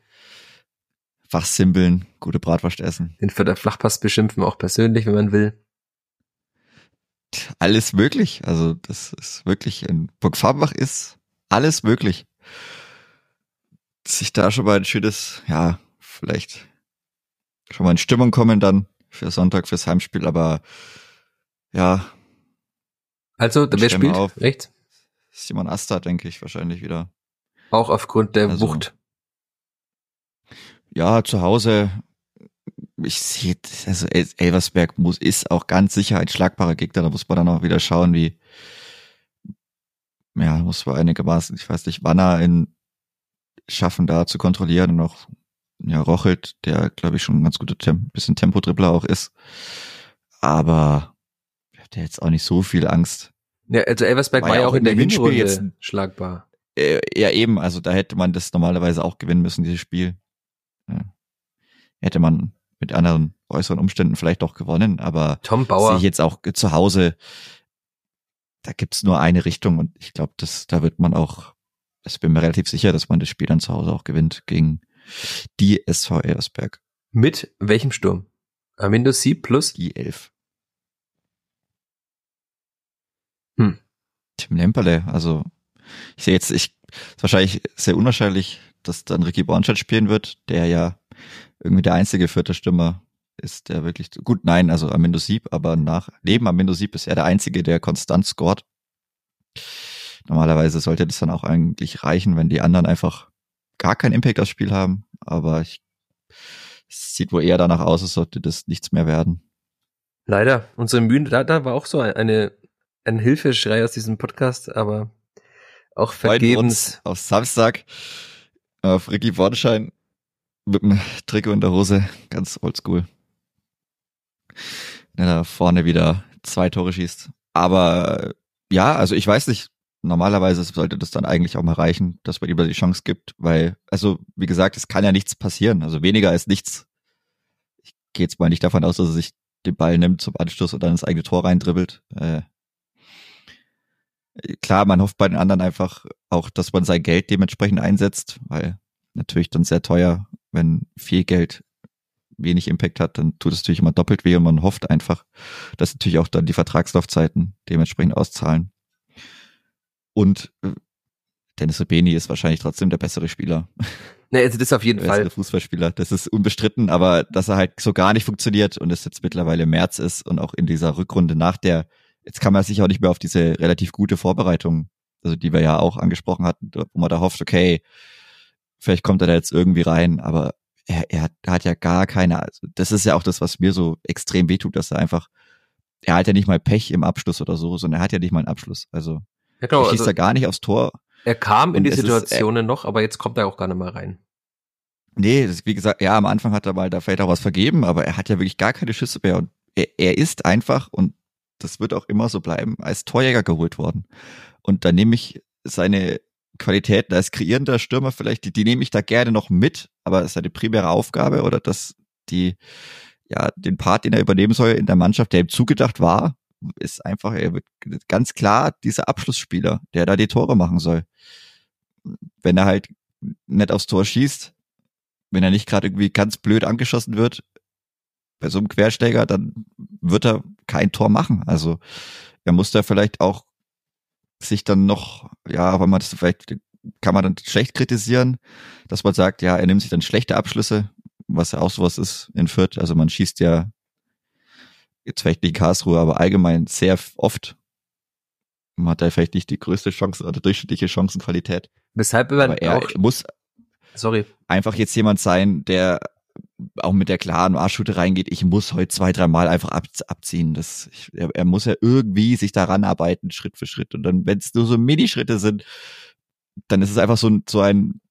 Fachsimpeln, gute Bratwurst essen. Den für der Flachpass beschimpfen, auch persönlich, wenn man will. alles möglich. Also das ist wirklich, in Burg Farbach ist alles möglich. Sich da schon mal ein schönes, ja, vielleicht schon mal in Stimmung kommen dann für Sonntag, fürs Heimspiel, aber ja. Also, wer spielt? Auf. Rechts? Simon Asta, denke ich, wahrscheinlich wieder. Auch aufgrund der also, Wucht. Ja, zu Hause ich sehe, also Elversberg muss, ist auch ganz sicher ein schlagbarer Gegner. Da muss man dann auch wieder schauen, wie, ja, muss man einigermaßen, ich weiß nicht, wann er in schaffen, da zu kontrollieren und auch, ja, Rochelt, der, glaube ich, schon ein ganz guter Tem bisschen Tempodribbler auch ist. Aber der jetzt auch nicht so viel Angst. Ja, also Elversberg war, war ja auch in der Hinrunde jetzt, schlagbar. Äh, ja, eben, also da hätte man das normalerweise auch gewinnen müssen, dieses Spiel. Ja. Hätte man mit anderen äußeren Umständen vielleicht doch gewonnen, aber Tom Bauer. sehe ich jetzt auch zu Hause, da gibt's nur eine Richtung und ich glaube, dass da wird man auch, ich bin mir relativ sicher, dass man das Spiel dann zu Hause auch gewinnt gegen die SV Elversberg. Mit welchem Sturm? Windows 7 plus? Die 11. Hm. Tim Lemperle, also ich sehe jetzt, ich ist wahrscheinlich sehr unwahrscheinlich, dass dann Ricky Bornstedt spielen wird, der ja irgendwie der einzige vierte Stürmer ist, der wirklich gut, nein, also Amindo Sieb, aber nach neben Amindo Sieb ist er der einzige, der konstant scored. Normalerweise sollte das dann auch eigentlich reichen, wenn die anderen einfach gar keinen Impact aufs Spiel haben, aber ich, es sieht wohl eher danach aus, als sollte das nichts mehr werden. Leider, unsere Mühen, da, da war auch so eine, ein Hilfeschrei aus diesem Podcast, aber auch vergebens. Auf Samstag auf Ricky Bornschein mit dem Trikot in der Hose, ganz oldschool. Der da vorne wieder zwei Tore schießt. Aber ja, also ich weiß nicht, normalerweise sollte das dann eigentlich auch mal reichen, dass man ihm die Chance gibt, weil, also wie gesagt, es kann ja nichts passieren. Also weniger als nichts. Ich gehe jetzt mal nicht davon aus, dass er sich den Ball nimmt zum Anstoß und dann ins eigene Tor reindribbelt. Äh, klar, man hofft bei den anderen einfach auch, dass man sein Geld dementsprechend einsetzt, weil natürlich dann sehr teuer wenn viel Geld wenig Impact hat, dann tut es natürlich immer doppelt weh und man hofft einfach, dass natürlich auch dann die Vertragslaufzeiten dementsprechend auszahlen. Und äh, Dennis Rubeni ist wahrscheinlich trotzdem der bessere Spieler. Ne, also das auf jeden der Fall. Fußballspieler, das ist unbestritten, aber dass er halt so gar nicht funktioniert und es jetzt mittlerweile März ist und auch in dieser Rückrunde nach der, jetzt kann man sich auch nicht mehr auf diese relativ gute Vorbereitung, also die wir ja auch angesprochen hatten, wo man da hofft, okay, Vielleicht kommt er da jetzt irgendwie rein, aber er, er hat ja gar keine, also das ist ja auch das, was mir so extrem wehtut, dass er einfach, er hat ja nicht mal Pech im Abschluss oder so, sondern er hat ja nicht mal einen Abschluss. Also ja, genau, er schießt also, da gar nicht aufs Tor. Er kam in die Situationen ist, noch, aber jetzt kommt er auch gar nicht mehr rein. Nee, das, wie gesagt, ja, am Anfang hat er mal da vielleicht auch was vergeben, aber er hat ja wirklich gar keine Schüsse mehr und er, er ist einfach und das wird auch immer so bleiben, als Torjäger geholt worden. Und da nehme ich seine Qualitäten als kreierender Stürmer vielleicht, die, die nehme ich da gerne noch mit, aber es ist eine primäre Aufgabe oder dass die, ja, den Part, den er übernehmen soll in der Mannschaft, der ihm zugedacht war, ist einfach, er wird ganz klar dieser Abschlussspieler, der da die Tore machen soll. Wenn er halt nicht aufs Tor schießt, wenn er nicht gerade irgendwie ganz blöd angeschossen wird, bei so einem Querschläger, dann wird er kein Tor machen. Also er muss da vielleicht auch sich dann noch, ja, aber man das vielleicht kann man dann schlecht kritisieren, dass man sagt, ja, er nimmt sich dann schlechte Abschlüsse, was ja auch sowas ist in Fürth. Also man schießt ja jetzt vielleicht nicht Karlsruhe, aber allgemein sehr oft. Man hat da vielleicht nicht die größte Chance oder durchschnittliche Chancenqualität. Weshalb aber er auch, muss sorry. einfach jetzt jemand sein, der auch mit der klaren Arschschute reingeht, ich muss heute zwei, drei Mal einfach ab, abziehen. Das, ich, er, er, muss ja irgendwie sich daran arbeiten, Schritt für Schritt. Und dann, wenn es nur so Minischritte sind, dann ist es einfach so ein, so ein,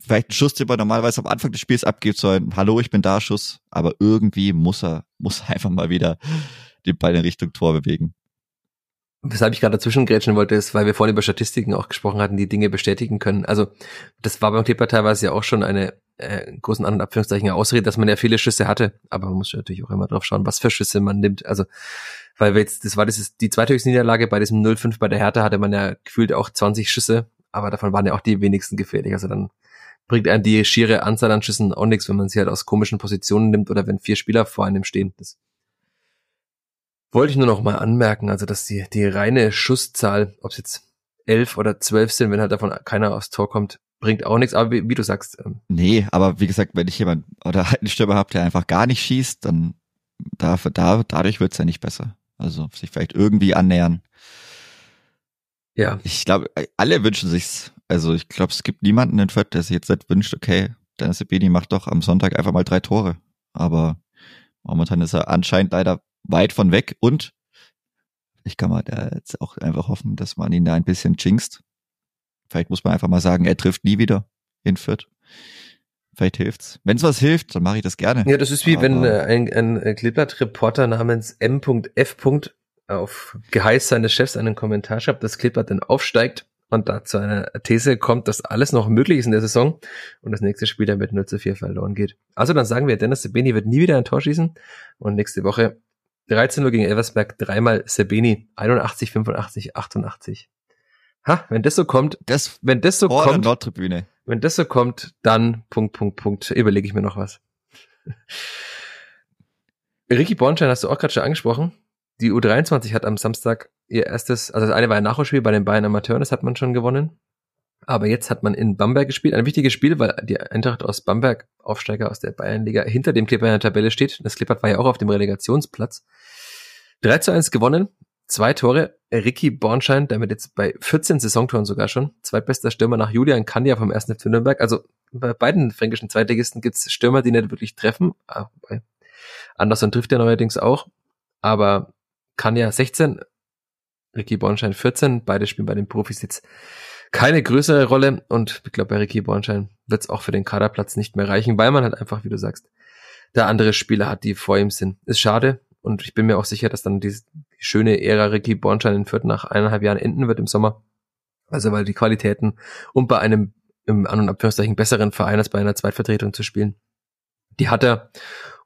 vielleicht ein Schuss, den man normalerweise am Anfang des Spiels abgibt, so ein Hallo, ich bin da Schuss, aber irgendwie muss er, muss er einfach mal wieder den Ball in Richtung Tor bewegen. Weshalb ich gerade dazwischen grätschen wollte, ist, weil wir vorhin über Statistiken auch gesprochen hatten, die Dinge bestätigen können. Also das war beim Clipper teilweise ja auch schon eine äh, großen anderen Abführungszeichen Ausrede, dass man ja viele Schüsse hatte. Aber man muss natürlich auch immer drauf schauen, was für Schüsse man nimmt. Also, weil wir jetzt, das war das ist die zweithöchste Niederlage bei diesem 0-5 bei der Hertha hatte man ja gefühlt auch 20 Schüsse, aber davon waren ja auch die wenigsten gefährlich. Also dann bringt einem die schiere Anzahl an Schüssen auch nichts, wenn man sie halt aus komischen Positionen nimmt oder wenn vier Spieler vor einem stehen. Das wollte ich nur noch mal anmerken, also dass die, die reine Schusszahl, ob es jetzt elf oder zwölf sind, wenn halt davon keiner aufs Tor kommt, bringt auch nichts. Aber wie, wie du sagst. Ähm, nee, aber wie gesagt, wenn ich jemand oder halt einen Stürmer habe, der einfach gar nicht schießt, dann da, da, dadurch wird's ja nicht besser. Also sich vielleicht irgendwie annähern. Ja. Ich glaube, alle wünschen sich's. Also ich glaube, es gibt niemanden in Fürth, der sich jetzt nicht wünscht, okay, Dennis Sebeni macht doch am Sonntag einfach mal drei Tore. Aber momentan ist er anscheinend leider weit von weg und ich kann mal da jetzt auch einfach hoffen, dass man ihn da ein bisschen jinxt. Vielleicht muss man einfach mal sagen, er trifft nie wieder in Fürth. Vielleicht hilft's. Wenn es was hilft, dann mache ich das gerne. Ja, das ist wie Aber wenn äh, ein, ein Klippert-Reporter namens M.F. auf Geheiß seines Chefs einen Kommentar schreibt, dass Klippert dann aufsteigt und da zu einer These kommt, dass alles noch möglich ist in der Saison und das nächste Spiel dann mit 0 zu 4 verloren geht. Also dann sagen wir, Dennis Sebeni wird nie wieder ein Tor schießen und nächste Woche 13 Uhr gegen Elversberg, dreimal Sebeni, 81, 85, 88. Ha, wenn das so kommt, das wenn das so kommt, Nordtribüne. wenn das so kommt, dann Punkt, Punkt, Punkt, überlege ich mir noch was. Ricky Bornstein hast du auch gerade schon angesprochen. Die U23 hat am Samstag ihr erstes, also das eine war ein Nachholspiel bei den Bayern Amateuren, das hat man schon gewonnen. Aber jetzt hat man in Bamberg gespielt. Ein wichtiges Spiel, weil die Eintracht aus Bamberg, Aufsteiger aus der Bayernliga, hinter dem Clipper in der Tabelle steht. Das Clippert war ja auch auf dem Relegationsplatz. 3 zu 1 gewonnen. Zwei Tore. Ricky Bornschein, damit jetzt bei 14 Saisontoren sogar schon. Zweitbester Stürmer nach Julian Kanja vom 1. FC Nürnberg. Also bei beiden fränkischen Zweitligisten gibt's Stürmer, die nicht wirklich treffen. Ah, Anderson trifft ja neuerdings auch. Aber Kanja 16, Ricky Bornschein 14. Beide spielen bei den Profis jetzt keine größere Rolle und ich glaube, bei Ricky Bornstein wird es auch für den Kaderplatz nicht mehr reichen, weil man halt einfach, wie du sagst, der andere Spieler hat, die vor ihm sind. Ist schade und ich bin mir auch sicher, dass dann die, die schöne Ära Ricky Bornstein in Fürth nach eineinhalb Jahren enden wird im Sommer. Also weil die Qualitäten, um bei einem im An- und Abführungszeichen besseren Verein als bei einer Zweitvertretung zu spielen, die hat er.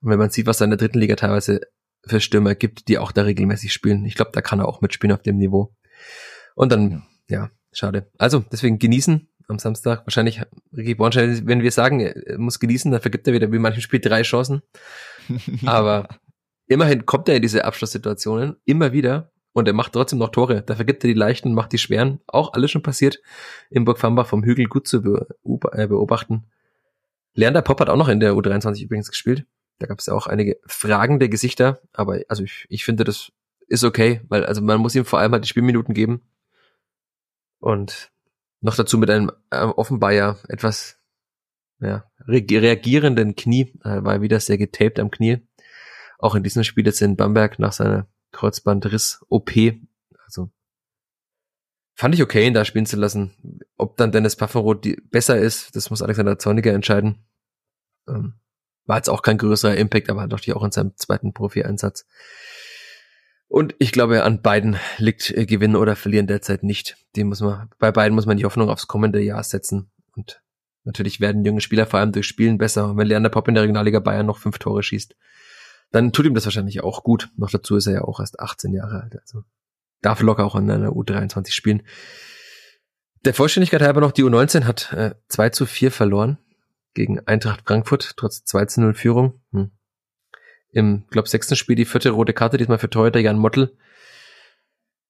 Und wenn man sieht, was er in der dritten Liga teilweise für Stürmer gibt, die auch da regelmäßig spielen, ich glaube, da kann er auch mitspielen auf dem Niveau. Und dann, ja, Schade. Also, deswegen genießen am Samstag. Wahrscheinlich Ricky Bornstein, wenn wir sagen, er muss genießen, dann vergibt er wieder wie manchen Spiel drei Chancen. Aber immerhin kommt er in diese Abschlusssituationen immer wieder und er macht trotzdem noch Tore. Da vergibt er die leichten, macht die schweren. Auch alles schon passiert im Burg Fambach vom Hügel gut zu äh, beobachten. Leander Pop hat auch noch in der U23 übrigens gespielt. Da gab es ja auch einige fragende Gesichter, aber also ich, ich finde, das ist okay, weil also man muss ihm vor allem halt die Spielminuten geben und noch dazu mit einem äh, offenbar ja etwas ja, re reagierenden Knie, äh, war wieder sehr getaped am Knie. Auch in diesem Spiel jetzt in Bamberg nach seiner Kreuzbandriss-OP. Also fand ich okay, ihn da spielen zu lassen. Ob dann Dennis Pafferoth besser ist, das muss Alexander Zorniger entscheiden. Ähm, war jetzt auch kein größerer Impact, aber hat doch die auch in seinem zweiten Profi-Einsatz. Und ich glaube, an beiden liegt äh, Gewinnen oder Verlieren derzeit nicht. Die muss man, bei beiden muss man die Hoffnung aufs kommende Jahr setzen. Und natürlich werden junge Spieler vor allem durch Spielen besser. Und wenn Leander Pop in der Regionalliga Bayern noch fünf Tore schießt, dann tut ihm das wahrscheinlich auch gut. Noch dazu ist er ja auch erst 18 Jahre alt. Also darf locker auch in einer U23 spielen. Der Vollständigkeit halber noch, die U19 hat äh, 2 zu 4 verloren gegen Eintracht Frankfurt, trotz 2 zu 0 Führung. Hm im, glaube sechsten Spiel die vierte rote Karte, diesmal für Torhüter Jan Mottel.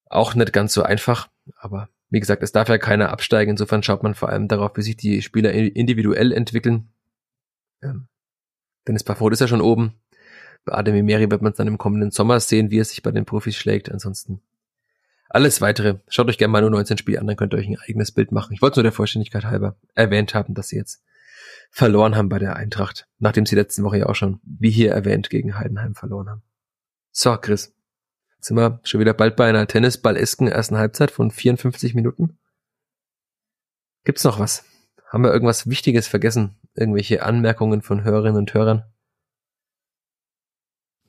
Auch nicht ganz so einfach, aber wie gesagt, es darf ja keiner absteigen. Insofern schaut man vor allem darauf, wie sich die Spieler individuell entwickeln. Ähm, Dennis Pafrod ist ja schon oben. Bei Adem Meri wird man es dann im kommenden Sommer sehen, wie er sich bei den Profis schlägt. Ansonsten alles weitere. Schaut euch gerne mal nur 19 Spiele an, dann könnt ihr euch ein eigenes Bild machen. Ich wollte nur der Vollständigkeit halber erwähnt haben, dass sie jetzt verloren haben bei der Eintracht, nachdem sie letzte Woche ja auch schon, wie hier erwähnt, gegen Heidenheim verloren haben. So, Chris, sind wir schon wieder bald bei einer Tennisball-esken ersten Halbzeit von 54 Minuten. Gibt's noch was? Haben wir irgendwas Wichtiges vergessen? Irgendwelche Anmerkungen von Hörerinnen und Hörern?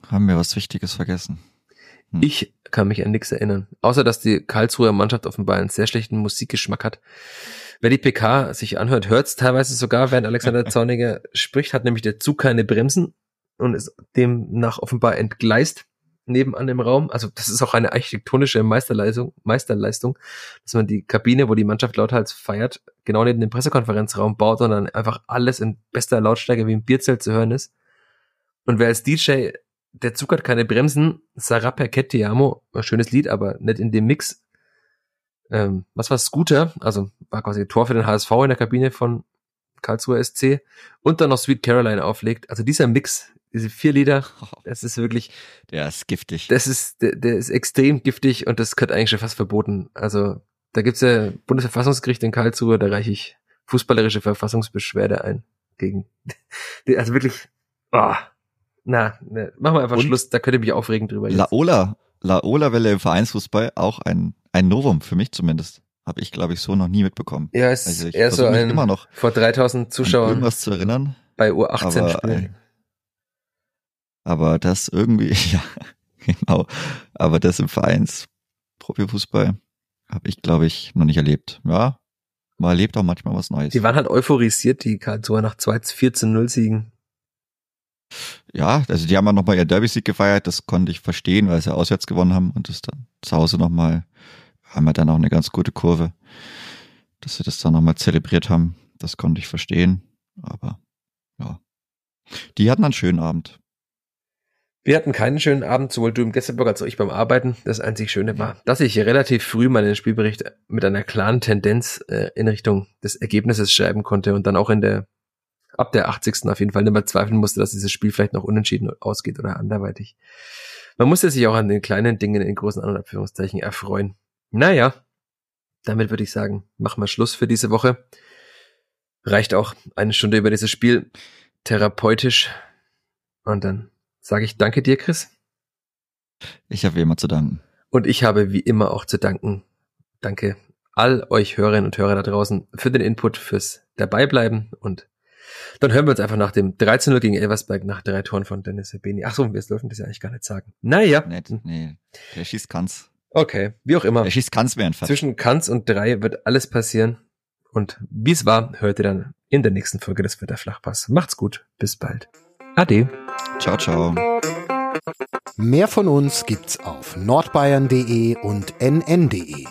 Haben wir was Wichtiges vergessen? Hm. Ich kann mich an nichts erinnern. Außer, dass die Karlsruher Mannschaft offenbar einen sehr schlechten Musikgeschmack hat. Wer die PK sich anhört, hört es teilweise sogar, während Alexander Zorniger spricht, hat nämlich der Zug keine Bremsen und ist demnach offenbar entgleist nebenan im Raum. Also das ist auch eine architektonische Meisterleistung, Meisterleistung, dass man die Kabine, wo die Mannschaft lauthals feiert, genau neben dem Pressekonferenzraum baut und dann einfach alles in bester Lautstärke wie im Bierzelt zu hören ist. Und wer als DJ der Zug hat keine Bremsen. Sarah Perket Amo, schönes Lied, aber nicht in dem Mix. Ähm, was war Scooter? Also war quasi Tor für den HSV in der Kabine von Karlsruher SC. Und dann noch Sweet Caroline auflegt. Also dieser Mix, diese vier Lieder, das ist wirklich. Der ist giftig. Das ist, der, der ist extrem giftig und das gehört eigentlich schon fast verboten. Also da gibt's ja Bundesverfassungsgericht in Karlsruhe, da reiche ich fußballerische Verfassungsbeschwerde ein gegen. Also wirklich, oh, na, ne, machen wir einfach Und Schluss, da könnt ihr mich aufregen drüber. Laola, Laola-Welle im Vereinsfußball, auch ein, ein Novum, für mich zumindest. Habe ich, glaube ich, so noch nie mitbekommen. Ja, es also ist eher so ein, immer noch vor 3000 Zuschauern. Irgendwas zu erinnern. Bei U18 spielen. Aber das irgendwie, ja, genau. Aber das im Vereins Profifußball habe ich, glaube ich, noch nicht erlebt. Ja, man erlebt auch manchmal was Neues. Die waren halt euphorisiert, die Karlsruher nach 2 14 0 Siegen. Ja, also die haben ja nochmal ihr Derby-Sieg gefeiert, das konnte ich verstehen, weil sie auswärts gewonnen haben und das dann zu Hause nochmal, haben wir dann auch eine ganz gute Kurve, dass sie das dann nochmal zelebriert haben. Das konnte ich verstehen, aber ja. Die hatten einen schönen Abend. Wir hatten keinen schönen Abend, sowohl du im Gästeburg als auch ich beim Arbeiten. Das einzig Schöne war, dass ich relativ früh meinen Spielbericht mit einer klaren Tendenz äh, in Richtung des Ergebnisses schreiben konnte und dann auch in der ab der 80. auf jeden Fall nicht mehr zweifeln musste, dass dieses Spiel vielleicht noch unentschieden ausgeht oder anderweitig. Man musste sich auch an den kleinen Dingen in großen An- Abführungszeichen erfreuen. Naja, damit würde ich sagen, machen wir Schluss für diese Woche. Reicht auch eine Stunde über dieses Spiel therapeutisch. Und dann sage ich danke dir, Chris. Ich habe wie immer zu danken. Und ich habe wie immer auch zu danken. Danke all euch Hörerinnen und Hörer da draußen für den Input, fürs Dabeibleiben und dann hören wir uns einfach nach dem 13-0 gegen Elversberg nach drei Toren von Dennis Hebeni. Ach so, wir dürfen das ja eigentlich gar nicht sagen. Naja. Nicht, nee, der schießt Kanz. Okay, wie auch immer. Der schießt Kanz mehr einfach. Zwischen Kanz und drei wird alles passieren. Und wie es war, hört ihr dann in der nächsten Folge des Wetterflachpass. Macht's gut, bis bald. Ade. Ciao, ciao. Mehr von uns gibt's auf nordbayern.de und nn.de.